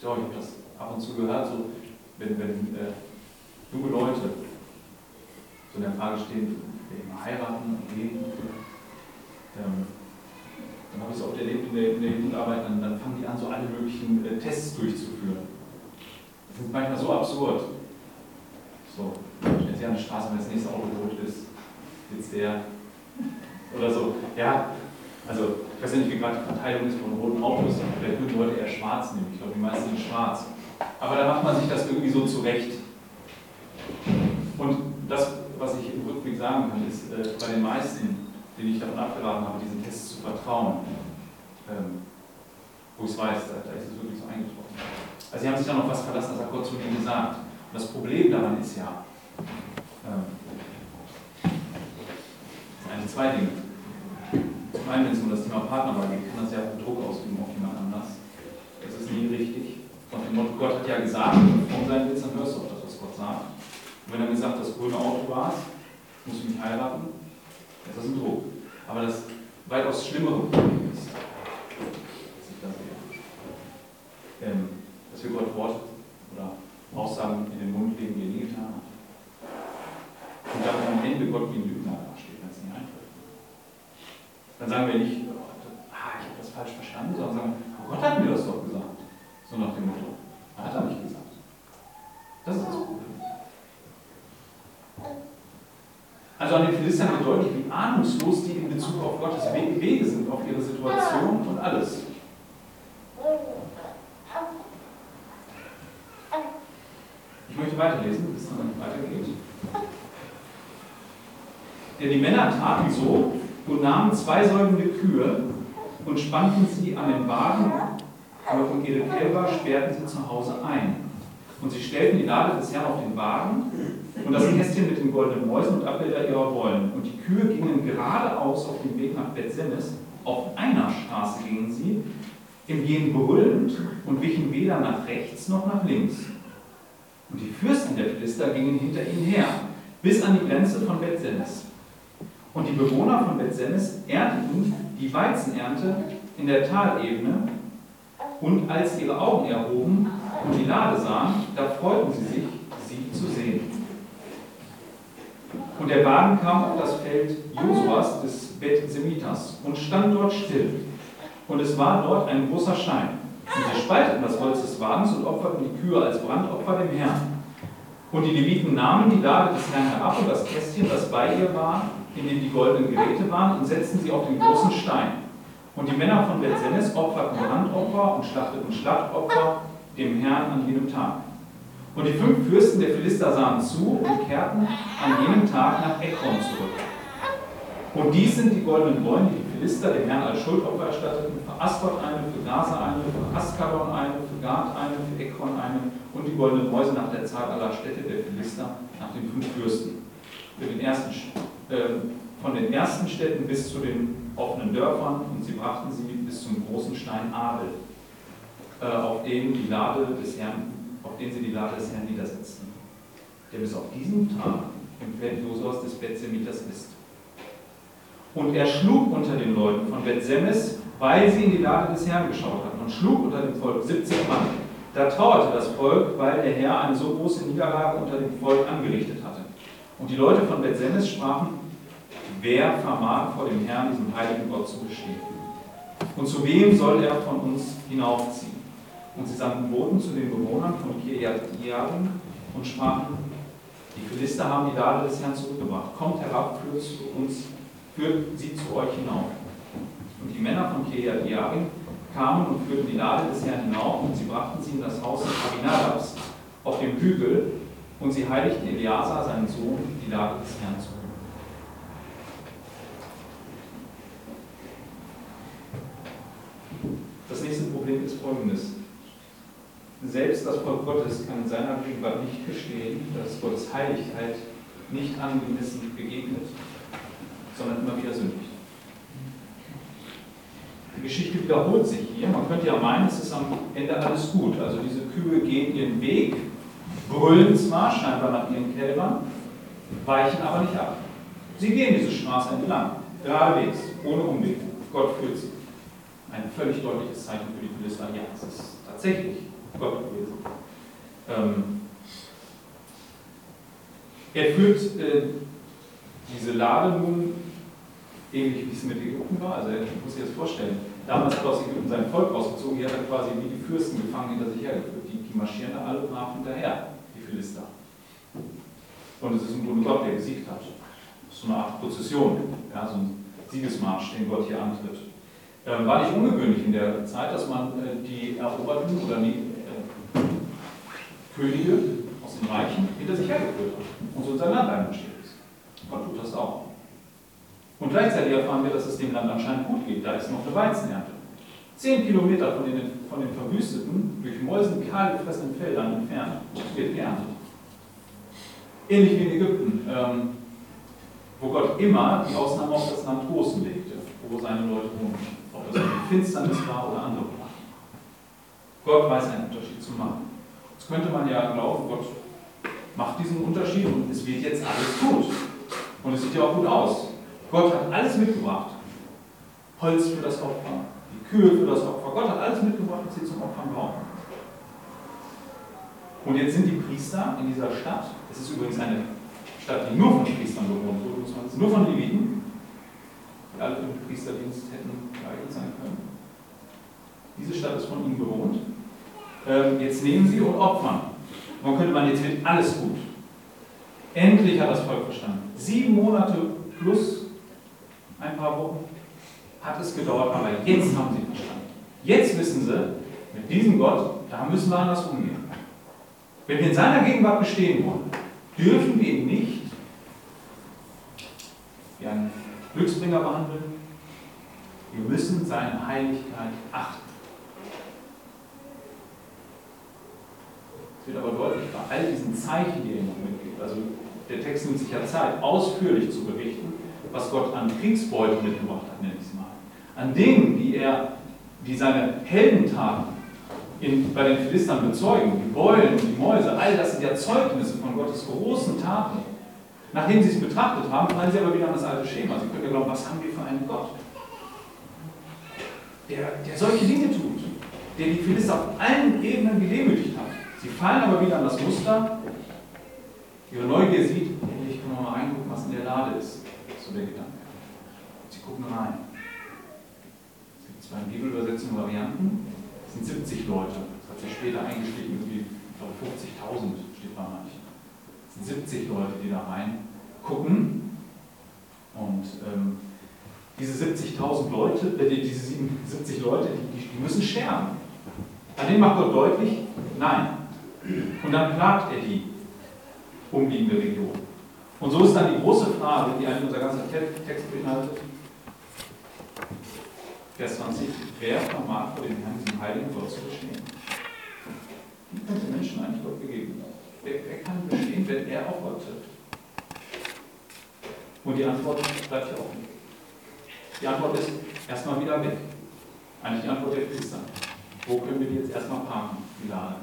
So, ich habe das ab und zu gehört, so, wenn, wenn äh, junge Leute so in der Frage stehen, wir heiraten und gehen, ähm, dann habe ich es oft erlebt in der, in der Jugendarbeit, dann, dann, fangen die an, so alle möglichen äh, Tests durchzuführen. Das ist manchmal so absurd. So, stellen Sie an die Straße, wenn das nächste Auto rot ist, jetzt der oder so. Ja, also ich weiß nicht, wie gerade die Verteilung ist von roten Autos. Vielleicht würden Leute eher schwarz nehmen. Ich glaube, die meisten sind schwarz. Aber da macht man sich das irgendwie so zurecht. Und das, was ich im Rückblick sagen kann, ist, äh, bei den meisten, denen ich davon abgeraten habe, diesen Test zu vertrauen, ähm, wo ich es weiß, da, da, ist es wirklich so eingetroffen. Also sie haben sich dann auf was verlassen, das hat Gott zu ihnen gesagt. Und das Problem daran ist ja, ähm, eine zwei Dinge. Zum einen, wenn es um das Thema Partnerwahl geht, kann das ja auch Druck ausüben auf jemand anders. Das ist nie richtig. Und dem Motto, Gott hat ja gesagt, warum sein willst, dann hörst du auch das, was Gott sagt. Und wenn er gesagt das grüne Auto war, musst du mich heiraten, ist das ein Druck. Aber das weitaus schlimmere Problem ist, dass ich das ähm, dass wir Gott Wort oder Aussagen in den Mund legen, die er nie getan hat. Und dann am Ende Gott wie ein Lügner dasteht, wenn es nicht eintritt. Dann sagen wir nicht, ah, ich habe das falsch verstanden, sondern sagen, oh Gott hat mir das doch gesagt. So nach dem Motto. Hat er nicht gesagt. Das ist das Problem. Also an den Philistern wird deutlich, wie ahnungslos die in Bezug auf Gottes Wege sind, auf ihre Situation und alles. Ich möchte weiterlesen, bis es dann weitergeht. Denn die Männer taten so und nahmen zwei säugende Kühe und spannten sie an den Wagen und ihre Kälber sperrten sie zu Hause ein. Und sie stellten die Lade des Herrn auf den Wagen und das Kästchen mit den goldenen Mäusen und Abbilder ihrer Rollen. Und die Kühe gingen geradeaus auf dem Weg nach Bethsemes. Auf einer Straße gingen sie, im Gehen brüllend und wichen weder nach rechts noch nach links. Und die Fürsten der Philister gingen hinter ihnen her, bis an die Grenze von Bethsemes. Und die Bewohner von Bethsemes ernteten die Weizenernte in der Talebene. Und als ihre Augen erhoben und die Lade sahen, da freuten sie sich, sie zu sehen. Und der Wagen kam auf das Feld Josuas des Bethsemitas und stand dort still. Und es war dort ein großer Schein. Und sie spalteten das Holz des Wagens und opferten die Kühe als Brandopfer dem Herrn. Und die Leviten nahmen die Lade des Herrn herab und das Kästchen, das bei ihr war, in dem die goldenen Geräte waren, und setzten sie auf den großen Stein. Und die Männer von Bethsemes opferten Brandopfer und schlachteten Schlachtopfer dem Herrn an jenem Tag. Und die fünf Fürsten der Philister sahen zu und kehrten an jenem Tag nach Ekron zurück. Und dies sind die goldenen Bäume, die die Philister dem Herrn als Schuldopfer erstatteten, für Astot eine, für Gaza eine, für Askalon eine, für Gad eine, für Ekron eine und die goldenen Mäuse nach der Zahl aller Städte der Philister nach den fünf Fürsten. Den ersten, äh, von den ersten Städten bis zu den offenen Dörfern und sie brachten sie bis zum großen Stein Abel, äh, auf den die Lade des Herrn auf den sie die Lade des Herrn niedersetzten, der bis auf diesen Tag im Feld Josuas des Bethsemiters ist. Und er schlug unter den Leuten von Bethsemes, weil sie in die Lade des Herrn geschaut hatten, und schlug unter dem Volk 70 Mann. Da trauerte das Volk, weil der Herr eine so große Niederlage unter dem Volk angerichtet hatte. Und die Leute von Bethsemes sprachen, wer vermag vor dem Herrn, diesem heiligen Gott, zu bestehen? Und zu wem soll er von uns hinaufziehen? Und sie sandten Boten zu den Bewohnern von Kirjat Jearim und sprachen, die Philister haben die Lade des Herrn zurückgebracht. Kommt herab, führt, uns, führt sie zu euch hinauf. Und die Männer von Kirjat Jearim kamen und führten die Lade des Herrn hinauf und sie brachten sie in das Haus Abinadabs auf dem Hügel und sie heiligten Eleazar, seinen Sohn, die Lade des Herrn zu. Das nächste Problem ist folgendes. selbst das Volk Gottes kann in seiner Gegenwart nicht gestehen, dass Gottes Heiligkeit nicht angemessen begegnet, sondern immer wieder sündigt. Die Geschichte wiederholt sich hier. Man könnte ja meinen, es ist am Ende alles gut. Also diese Kühe gehen ihren Weg, brüllen zwar scheinbar nach ihren Kälbern, weichen aber nicht ab. Sie gehen diese Straße entlang, geradewegs, ohne Umweg. Gott führt sie. Ein völlig deutliches Zeichen für die Philister. Ja, es ist tatsächlich Gott gewesen. Ähm, er führt äh, diese Lade nun ähnlich wie es mit Ägypten war. Also ich muss sich das vorstellen. Damals hat er aus Ägypten sein Volk rausgezogen, die hat er quasi wie die Fürsten gefangen hinter sich hergeführt. Die, die marschieren da alle brav hinterher, die Philister. Und es ist im Grunde Gott, der gesiegt hat. So eine Art Prozession, ja, so ein Siegesmarsch, den Gott hier antritt. Ähm, war nicht ungewöhnlich in der Zeit, dass man äh, die Eroberten oder die äh, Könige aus den Reichen hinter sich hergeführt hat und so in sein Land einmarschiert ist. Gott tut das auch. Und gleichzeitig erfahren wir, dass es dem Land anscheinend gut geht. Da ist noch eine Weizenernte. Zehn Kilometer von den, von den verwüsteten, durch Mäusen kahl gefressenen Feldern entfernt wird geerntet. Ähnlich wie in Ägypten, ähm, wo Gott immer die Ausnahme auf das Land Großen legte, wo seine Leute wohnen. Ob das die Finsternis war oder andere Sachen. Gott weiß einen Unterschied zu machen. Jetzt könnte man ja glauben, Gott macht diesen Unterschied und es wird jetzt alles gut. Und es sieht ja auch gut aus. Gott hat alles mitgebracht. Holz für das Opfer, die Kühe für das Opfer. Gott hat alles mitgebracht, was sie zum Opfern brauchen. Und jetzt sind die Priester in dieser Stadt. Es ist übrigens eine Stadt, die nur von Priestern bewohnt wurde, nur von Leviten, die alle für den Priesterdienst hätten geeignet sein können. Diese Stadt ist von ihnen bewohnt. Ähm, jetzt nehmen sie und opfern. Man könnte man, jetzt wird alles gut. Endlich hat das Volk verstanden. Sieben Monate plus ein paar Wochen, hat es gedauert, aber jetzt haben sie verstanden. Jetzt wissen sie, mit diesem Gott, da müssen wir anders umgehen. Wenn wir in seiner Gegenwart bestehen wollen, dürfen wir ihn nicht wie einen Glücksbringer behandeln. Wir müssen seine Heiligkeit achten. Es wird aber deutlich, bei all diesen Zeichen, die er noch mitgibt, also der Text nimmt sich ja Zeit, ausführlich zu berichten, was Gott an Kriegsbeute mitgebracht hat, nenne ich es mal. An Dingen, die er, die seine Heldentaten in, bei den Philistern bezeugen, die Beulen die Mäuse, all das sind ja Zeugnisse von Gottes großen Taten. Nachdem sie es betrachtet haben, fallen sie aber wieder an das alte Schema. Sie können ja glauben, was haben wir für einen Gott? Der, der solche Dinge tut, der die Philister auf allen Ebenen gedemütigt hat. Sie fallen aber wieder an das Muster. Ihre Neugier sieht, ich kann mal reingucken, was in der Lade ist so der Gedanke. Sie gucken rein. Zwei Bibelübersetzungen Varianten. Es sind 70 Leute. Das hat sich später eingestiegen, irgendwie, ich glaube 50.000 steht bei manchen. Es sind 70 Leute, die da rein gucken. Und ähm, diese 70.000 Leute, äh, diese 70 Leute, die, die müssen sterben. An denen macht Gott deutlich, nein. Und dann plagt er die umliegende Region. Und so ist dann die große Frage, die eigentlich unser ganzer Text beinhaltet. Vers 20. Wer vermag vor dem Herrn, diesem heiligen Gott zu bestehen? Wie könnte Menschen eigentlich Gott begegnen? Wer, wer kann bestehen, wenn er auf Gott trifft? Und die Antwort bleibt hier offen. Die Antwort ist erstmal wieder weg. Eigentlich die Antwort der Priester. Wo können wir die jetzt erstmal parken, die Lade?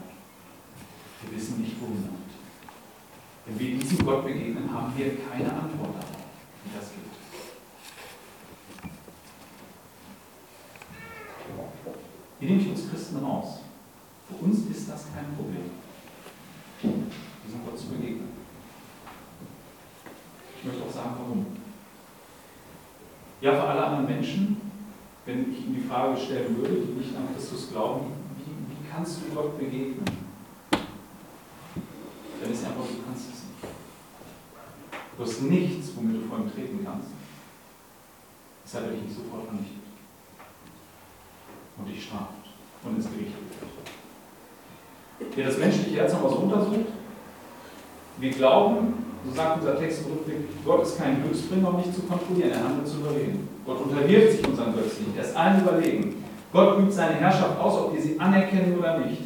Wir wissen nicht, wohin. Wenn wir diesem Gott begegnen, haben wir keine Antwort darauf, wie das geht. Hier nehme ich uns Christen raus. Für uns ist das kein Problem, diesem Gott zu begegnen. Ich möchte auch sagen, warum. Ja, für alle anderen Menschen, wenn ich ihnen die Frage stellen würde, die nicht an Christus glauben, wie, wie kannst du Gott begegnen? Dann ist die Antwort, du kannst es Du hast nichts, womit du vor ihm treten kannst. Deshalb werde ich dich sofort vernichtet. Und dich straft und ins Gericht führt. Wer das menschliche Herz noch was untersucht, wir glauben, so sagt unser Text im Rückblick, Gott ist kein Glücksbringer, um mich zu kontrollieren, er handelt souverän. Gott unterwirft sich unseren Götzen nicht, er ist allen überlegen. Gott übt seine Herrschaft aus, ob wir sie anerkennen oder nicht.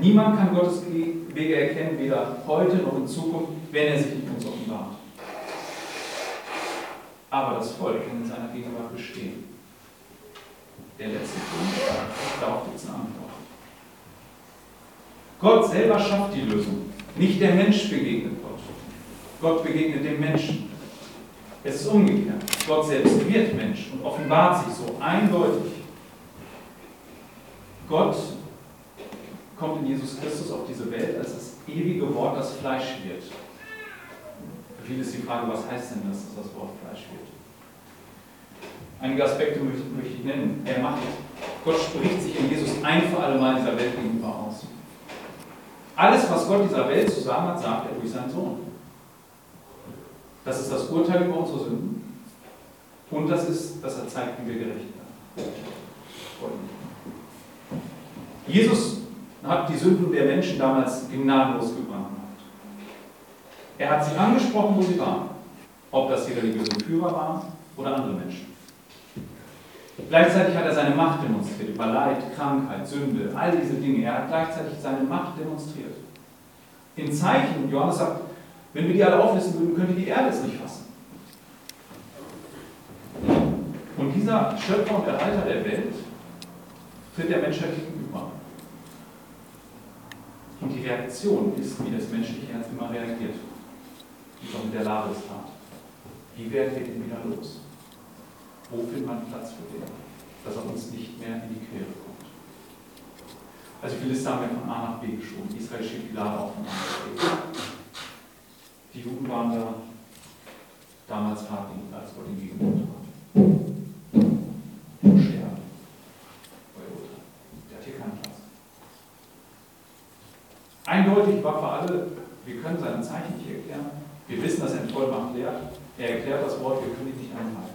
Niemand kann Gottes Wege erkennen, weder heute noch in Zukunft, wenn er sich nicht uns offenbart. Aber das Volk kann in seiner Gegenwart bestehen. Der letzte Punkt, darauf gibt es eine Antwort. Gott selber schafft die Lösung. Nicht der Mensch begegnet Gott. Gott begegnet dem Menschen. Es ist umgekehrt. Gott selbst wird Mensch und offenbart sich so eindeutig. Gott kommt in Jesus Christus auf diese Welt als das ewige Wort, das Fleisch wird. Für viele ist die Frage, was heißt denn das, dass das Wort Fleisch wird? Einige Aspekte möchte, ich nennen. Er macht, Gott spricht sich in Jesus ein für alle Mal dieser Welt gegenüber aus. Alles, was Gott dieser Welt zu sagen hat, sagt er durch seinen Sohn. Das ist das Urteil über unsere Sünden und das ist, dass er zeigt, wie wir gerecht werden. Jesus hat die Sünden der Menschen damals gnadenlos gebrandmarkt. Er hat sie angesprochen, wo sie waren. Ob das die religiösen Führer waren oder andere Menschen. Gleichzeitig hat er seine Macht demonstriert über Leid, Krankheit, Sünde, all diese Dinge. Er hat gleichzeitig seine Macht demonstriert. In Zeichen, Johannes sagt, wenn wir die alle auflisten würden, könnte die Erde es nicht fassen. Und dieser Schöpfer und Erhalter der Welt tritt der Menschheit gegenüber. Und die Reaktion ist, wie das menschliche Herz immer reagiert. Wie auch mit der Lade es tat. Wie werden wir den wieder los? Wo findet man Platz für den, dass er uns nicht mehr in die Quere kommt? Also Philister haben ja von A nach B geschoben. Israel schiebt die Lade auch von A nach B. Die Juden waren da damals hartnäckig, als Gott ihn gegenüber hat. Sterben. Der hat hier keinen Platz. Eindeutig war für alle, wir können seine Zeichen nicht erklären. Wir wissen, dass er in Vollmacht lehrt. Er erklärt das Wort, wir können ihn nicht einhalten.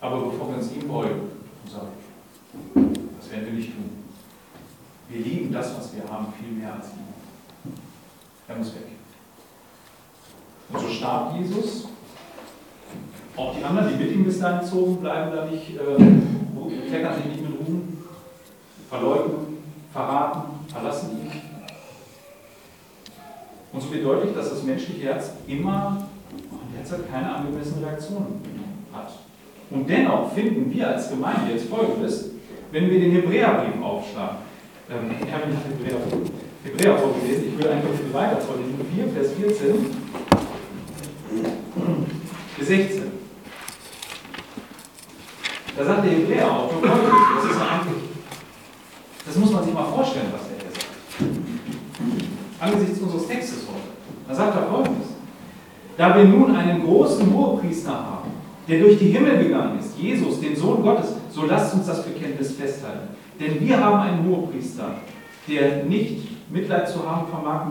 Aber bevor wir uns ihm beugen und sagen, das werden wir nicht tun. Wir lieben das, was wir haben, viel mehr als ihn. Er muss weg. Und so starb Jesus. Auch die anderen, die mit ihm bis dahin zogen, bleiben da nicht, äh, kleckern sich nicht mit Ruhm, verleugnen, verraten, verlassen ihn. Und so wird deutlich, dass das menschliche Herz immer und derzeit keine angemessene Reaktion hat. Und dennoch finden wir als Gemeinde jetzt Folgendes, wenn wir den Hebräerbrief aufschlagen. Ähm, ich habe nicht Hebräer, Hebräer vorgelesen, ich will einfach viel weiter vorlesen. 4, Vers 14 bis 16. Da sagt der Hebräerautor das ist eigentlich, das muss man sich mal vorstellen, was er hier sagt. Angesichts unseres Textes heute. Da sagt er folgendes. Da wir nun einen großen Hohepriester haben, der durch die Himmel gegangen ist, Jesus, den Sohn Gottes, so lasst uns das Bekenntnis festhalten. Denn wir haben einen Hohepriester, der nicht Mitleid zu haben vermag,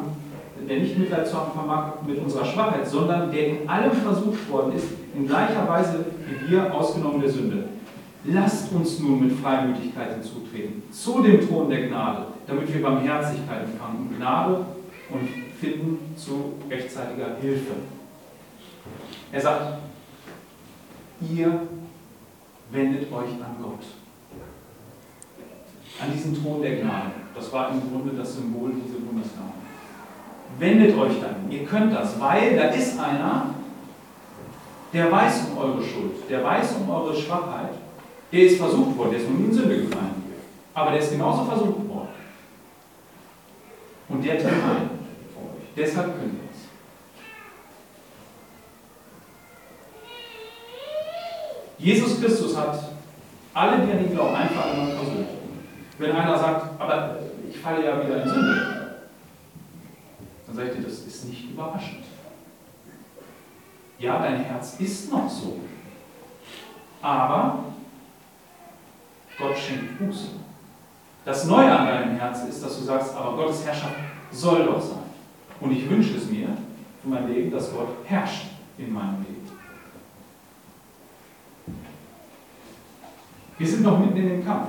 der nicht Mitleid zu haben vermag mit unserer Schwachheit, sondern der in allem versucht worden ist, in gleicher Weise wie wir, ausgenommen der Sünde. Lasst uns nun mit Freimütigkeit hinzutreten zu dem Thron der Gnade, damit wir Barmherzigkeit empfangen Gnade und finden zu rechtzeitiger Hilfe. Er sagt, ihr wendet euch an Gott. An diesen Thron der Gnade. Das war im Grunde das Symbol dieser Bundesgnade. Wendet euch dann. Ihr könnt das, weil da ist einer, der weiß um eure Schuld, der weiß um eure Schwachheit. Der ist versucht worden, der ist nur in Sünde gefallen. Aber der ist genauso versucht worden. Und der tritt ein vor euch. Deshalb könnt ihr es. Jesus Christus hat alle, die an ihn glauben, einfach einmal versöhnt. Wenn einer sagt, aber ich falle ja wieder in Sünde, dann sagt ihr, das ist nicht überraschend. Ja, dein Herz ist noch so. Aber Gott schenkt Buße. Das Neue an deinem Herzen ist, dass du sagst, aber Gottes Herrschaft soll doch sein. Und ich wünsche es mir für mein Leben, dass Gott herrscht in meinem Leben. Wir sind noch mitten in dem Kampf.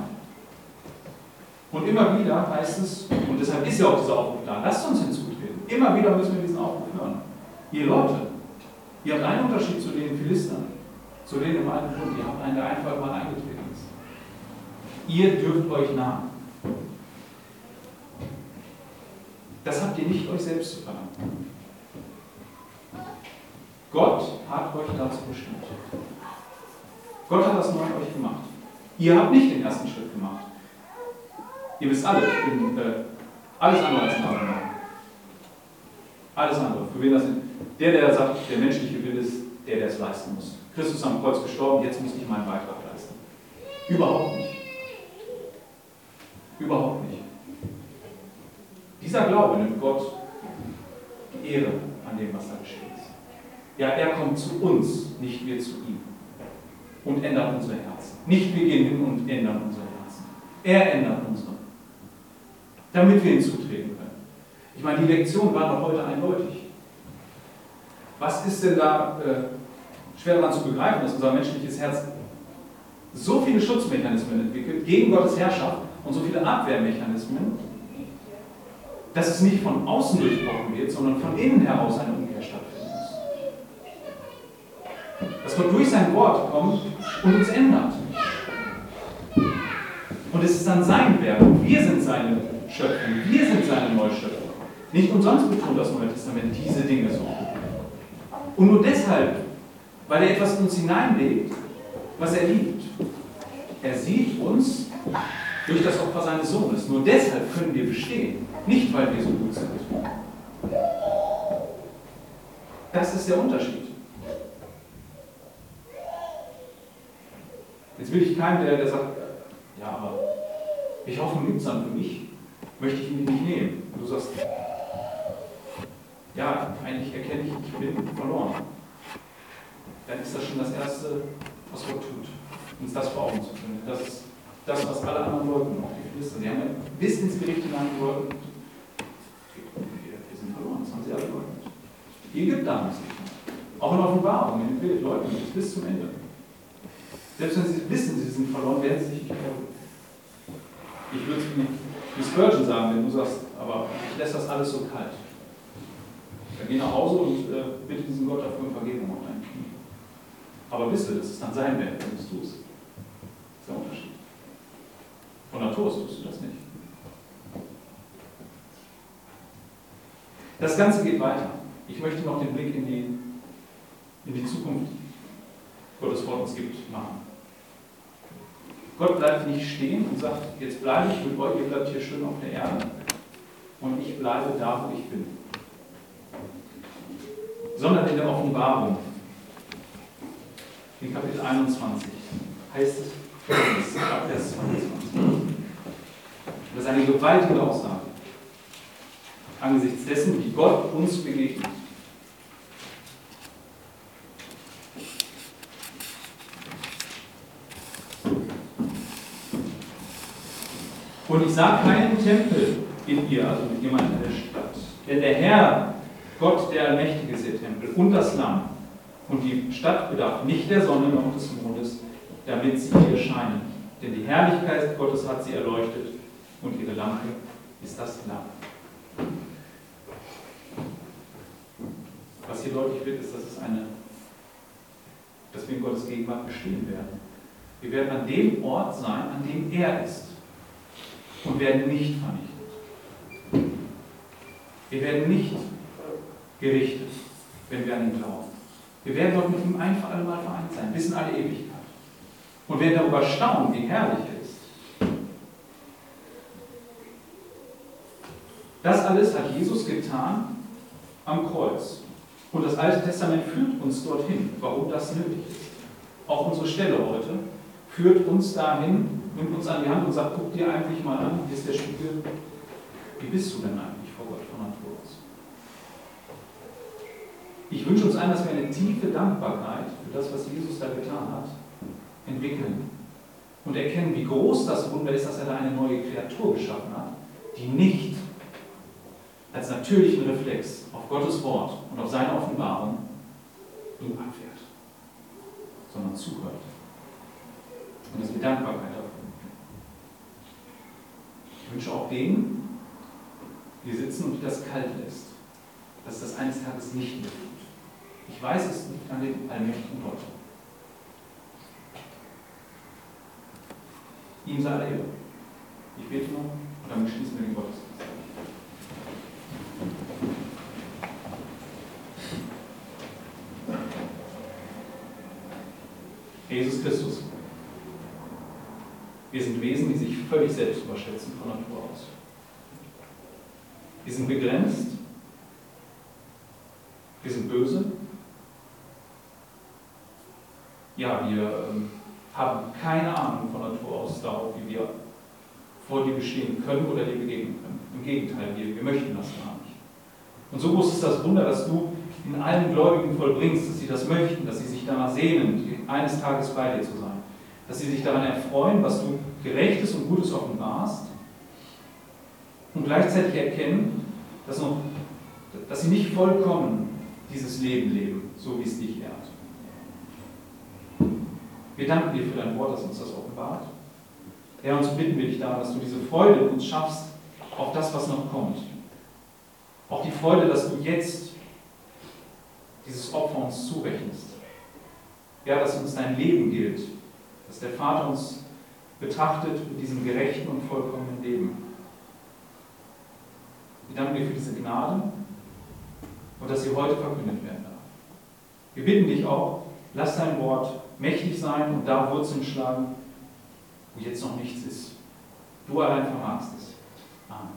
Und immer wieder heißt es, und deshalb ist ja auch dieser Aufruf da, lasst uns hinzutreten. Immer wieder müssen wir diesen Aufruf hören. Ihr Leute, ihr habt einen Unterschied zu den Philistern, zu denen im Alten Bund, ihr habt einen, der einfach mal eingetreten ist. Ihr dürft euch nahen. Das habt ihr nicht euch selbst zu verdanken. Gott hat euch dazu bestimmt. Gott hat das neu euch gemacht. Ihr habt nicht den ersten Schritt gemacht. Ihr wisst alle, ich bin äh, alles andere als ein Abenteuer. Alles andere. Für wen das sind? Der, der sagt, der menschliche Wille ist der, der es leisten muss. Christus am Kreuz gestorben, jetzt muss ich meinen Beitrag leisten. Überhaupt nicht. Überhaupt nicht. Dieser Glaube nimmt Gott die Ehre an dem, was da geschehen ist. Ja, er kommt zu uns, nicht wir zu ihm. Und ändert unsere Herzen. Nicht wir gehen hin und ändern unsere Herzen. Er ändert unsere. Damit wir hinzutreten können. Ich meine, die Lektion war doch heute eindeutig. Was ist denn da äh, schwer daran zu begreifen, dass unser menschliches Herz so viele Schutzmechanismen entwickelt gegen Gottes Herrschaft und so viele Abwehrmechanismen, dass es nicht von außen durchbrochen wird, sondern von innen heraus eine Umkehr stattfinden muss. Dass Gott durch sein Wort kommt und uns ändert. Und es ist dann sein Werk. Wir sind seine Schöpfung. Wir sind seine Neuschöpfung. Nicht umsonst betont das Neue Testament diese Dinge so. Und nur deshalb, weil er etwas in uns hineinlegt, was er liebt. Er sieht uns durch das Opfer seines Sohnes. Nur deshalb können wir bestehen. Nicht, weil wir so gut sind. Das ist der Unterschied. Jetzt will ich keinen, der, der sagt, ja, aber ich hoffe, nimmt es dann für mich, möchte ich ihn nicht nehmen. Und du sagst, ja, eigentlich erkenne ich, ich bin verloren. Dann ist das schon das Erste, was Gott tut, uns das vor Augen zu führen. Das ist das, was alle anderen wollten, auch die Philister. Sie haben ja bis ins Gericht hineingewollt. Wir sind verloren, das haben sie alle. Die Ägypter haben es nicht. Auch in Offenbarung, in dem Bild, leugnen es bis zum Ende. Selbst wenn sie wissen, sie sind verloren, werden sie sich nicht glauben. Ich würde es wie Spurgeon sagen, wenn du sagst, aber ich lässt das alles so kalt. Dann geh nach Hause und äh, bitte diesen Gott dafür um Vergebung auf deinen Knie. Aber wisse, das ist dann sein Wert, wenn du es tust. Das ist der Unterschied. Von Natur aus tust du das nicht. Das Ganze geht weiter. Ich möchte noch den Blick in die, in die Zukunft Gottes Wort uns gibt, machen. Gott bleibt nicht stehen und sagt, jetzt bleibe ich mit euch, ihr bleibt hier schön auf der Erde und ich bleibe da, wo ich bin. Sondern in der Offenbarung, in Kapitel 21, heißt es, ab Vers 22. Das ist eine gewaltige Aussage angesichts dessen, wie Gott uns begegnet. Und ich sah keinen Tempel in ihr, also mit jemandem in der Stadt. Denn der Herr, Gott der Allmächtige, ist ihr Tempel und das Lamm. Und die Stadt bedarf nicht der Sonne noch des Mondes, damit sie ihr scheinen. Denn die Herrlichkeit Gottes hat sie erleuchtet und ihre Lampe ist das Lamm. Was hier deutlich wird, ist, dass es eine, dass wir in Gottes Gegenwart bestehen werden. Wir werden an dem Ort sein, an dem er ist und werden nicht vernichtet. Wir werden nicht gerichtet, wenn wir an ihn glauben. Wir werden dort mit ihm ein für alle Mal vereint sein, bis in alle Ewigkeit. Und werden darüber staunen, wie herrlich er ist. Das alles hat Jesus getan am Kreuz. Und das Alte Testament führt uns dorthin, warum das nötig ist. Auch unsere Stelle heute führt uns dahin, nimmt uns an die Hand und sagt, guck dir eigentlich mal an, hier ist der Spiegel, wie bist du denn eigentlich vor Gott von Natur aus? Ich wünsche uns allen, dass wir eine tiefe Dankbarkeit für das, was Jesus da getan hat, entwickeln und erkennen, wie groß das Wunder ist, dass er da eine neue Kreatur geschaffen hat, die nicht als natürlichen Reflex auf Gottes Wort und auf seine Offenbarung ihn abwehrt, sondern zuhört. Und dass wir Dankbarkeit auch denen, die sitzen und die das kalt lässt, dass das eines Tages nicht mehr tut. Ich weiß, es liegt an dem allmächtigen Gott. Ihm sei Ehre. Ich bete noch und dann schließen wir den Gottesdienst. Jesus Christus. Wir sind Wesen, die sich völlig selbst überschätzen von Natur aus. Wir sind begrenzt. Wir sind böse. Ja, wir ähm, haben keine Ahnung von Natur aus darauf, wie wir vor dir bestehen können oder dir begegnen können. Im Gegenteil, wir, wir möchten das gar nicht. Und so groß ist das Wunder, dass du in allen Gläubigen vollbringst, dass sie das möchten, dass sie sich danach sehnen, eines Tages bei dir zu sein. Dass sie sich daran erfreuen, was du Gerechtes und Gutes offenbarst und gleichzeitig erkennen, dass, noch, dass sie nicht vollkommen dieses Leben leben, so wie es dich ehrt. Wir danken dir für dein Wort, das uns das offenbart. Herr, uns bitten wir dich darum, dass du diese Freude uns schaffst auf das, was noch kommt. Auch die Freude, dass du jetzt dieses Opfer uns zurechnest. Ja, dass uns dein Leben gilt, dass der Vater uns betrachtet mit diesem gerechten und vollkommenen Leben. Wir danken dir für diese Gnade und dass sie heute verkündet werden darf. Wir bitten dich auch, lass dein Wort mächtig sein und da Wurzeln schlagen, wo jetzt noch nichts ist. Du allein vermagst es. Amen.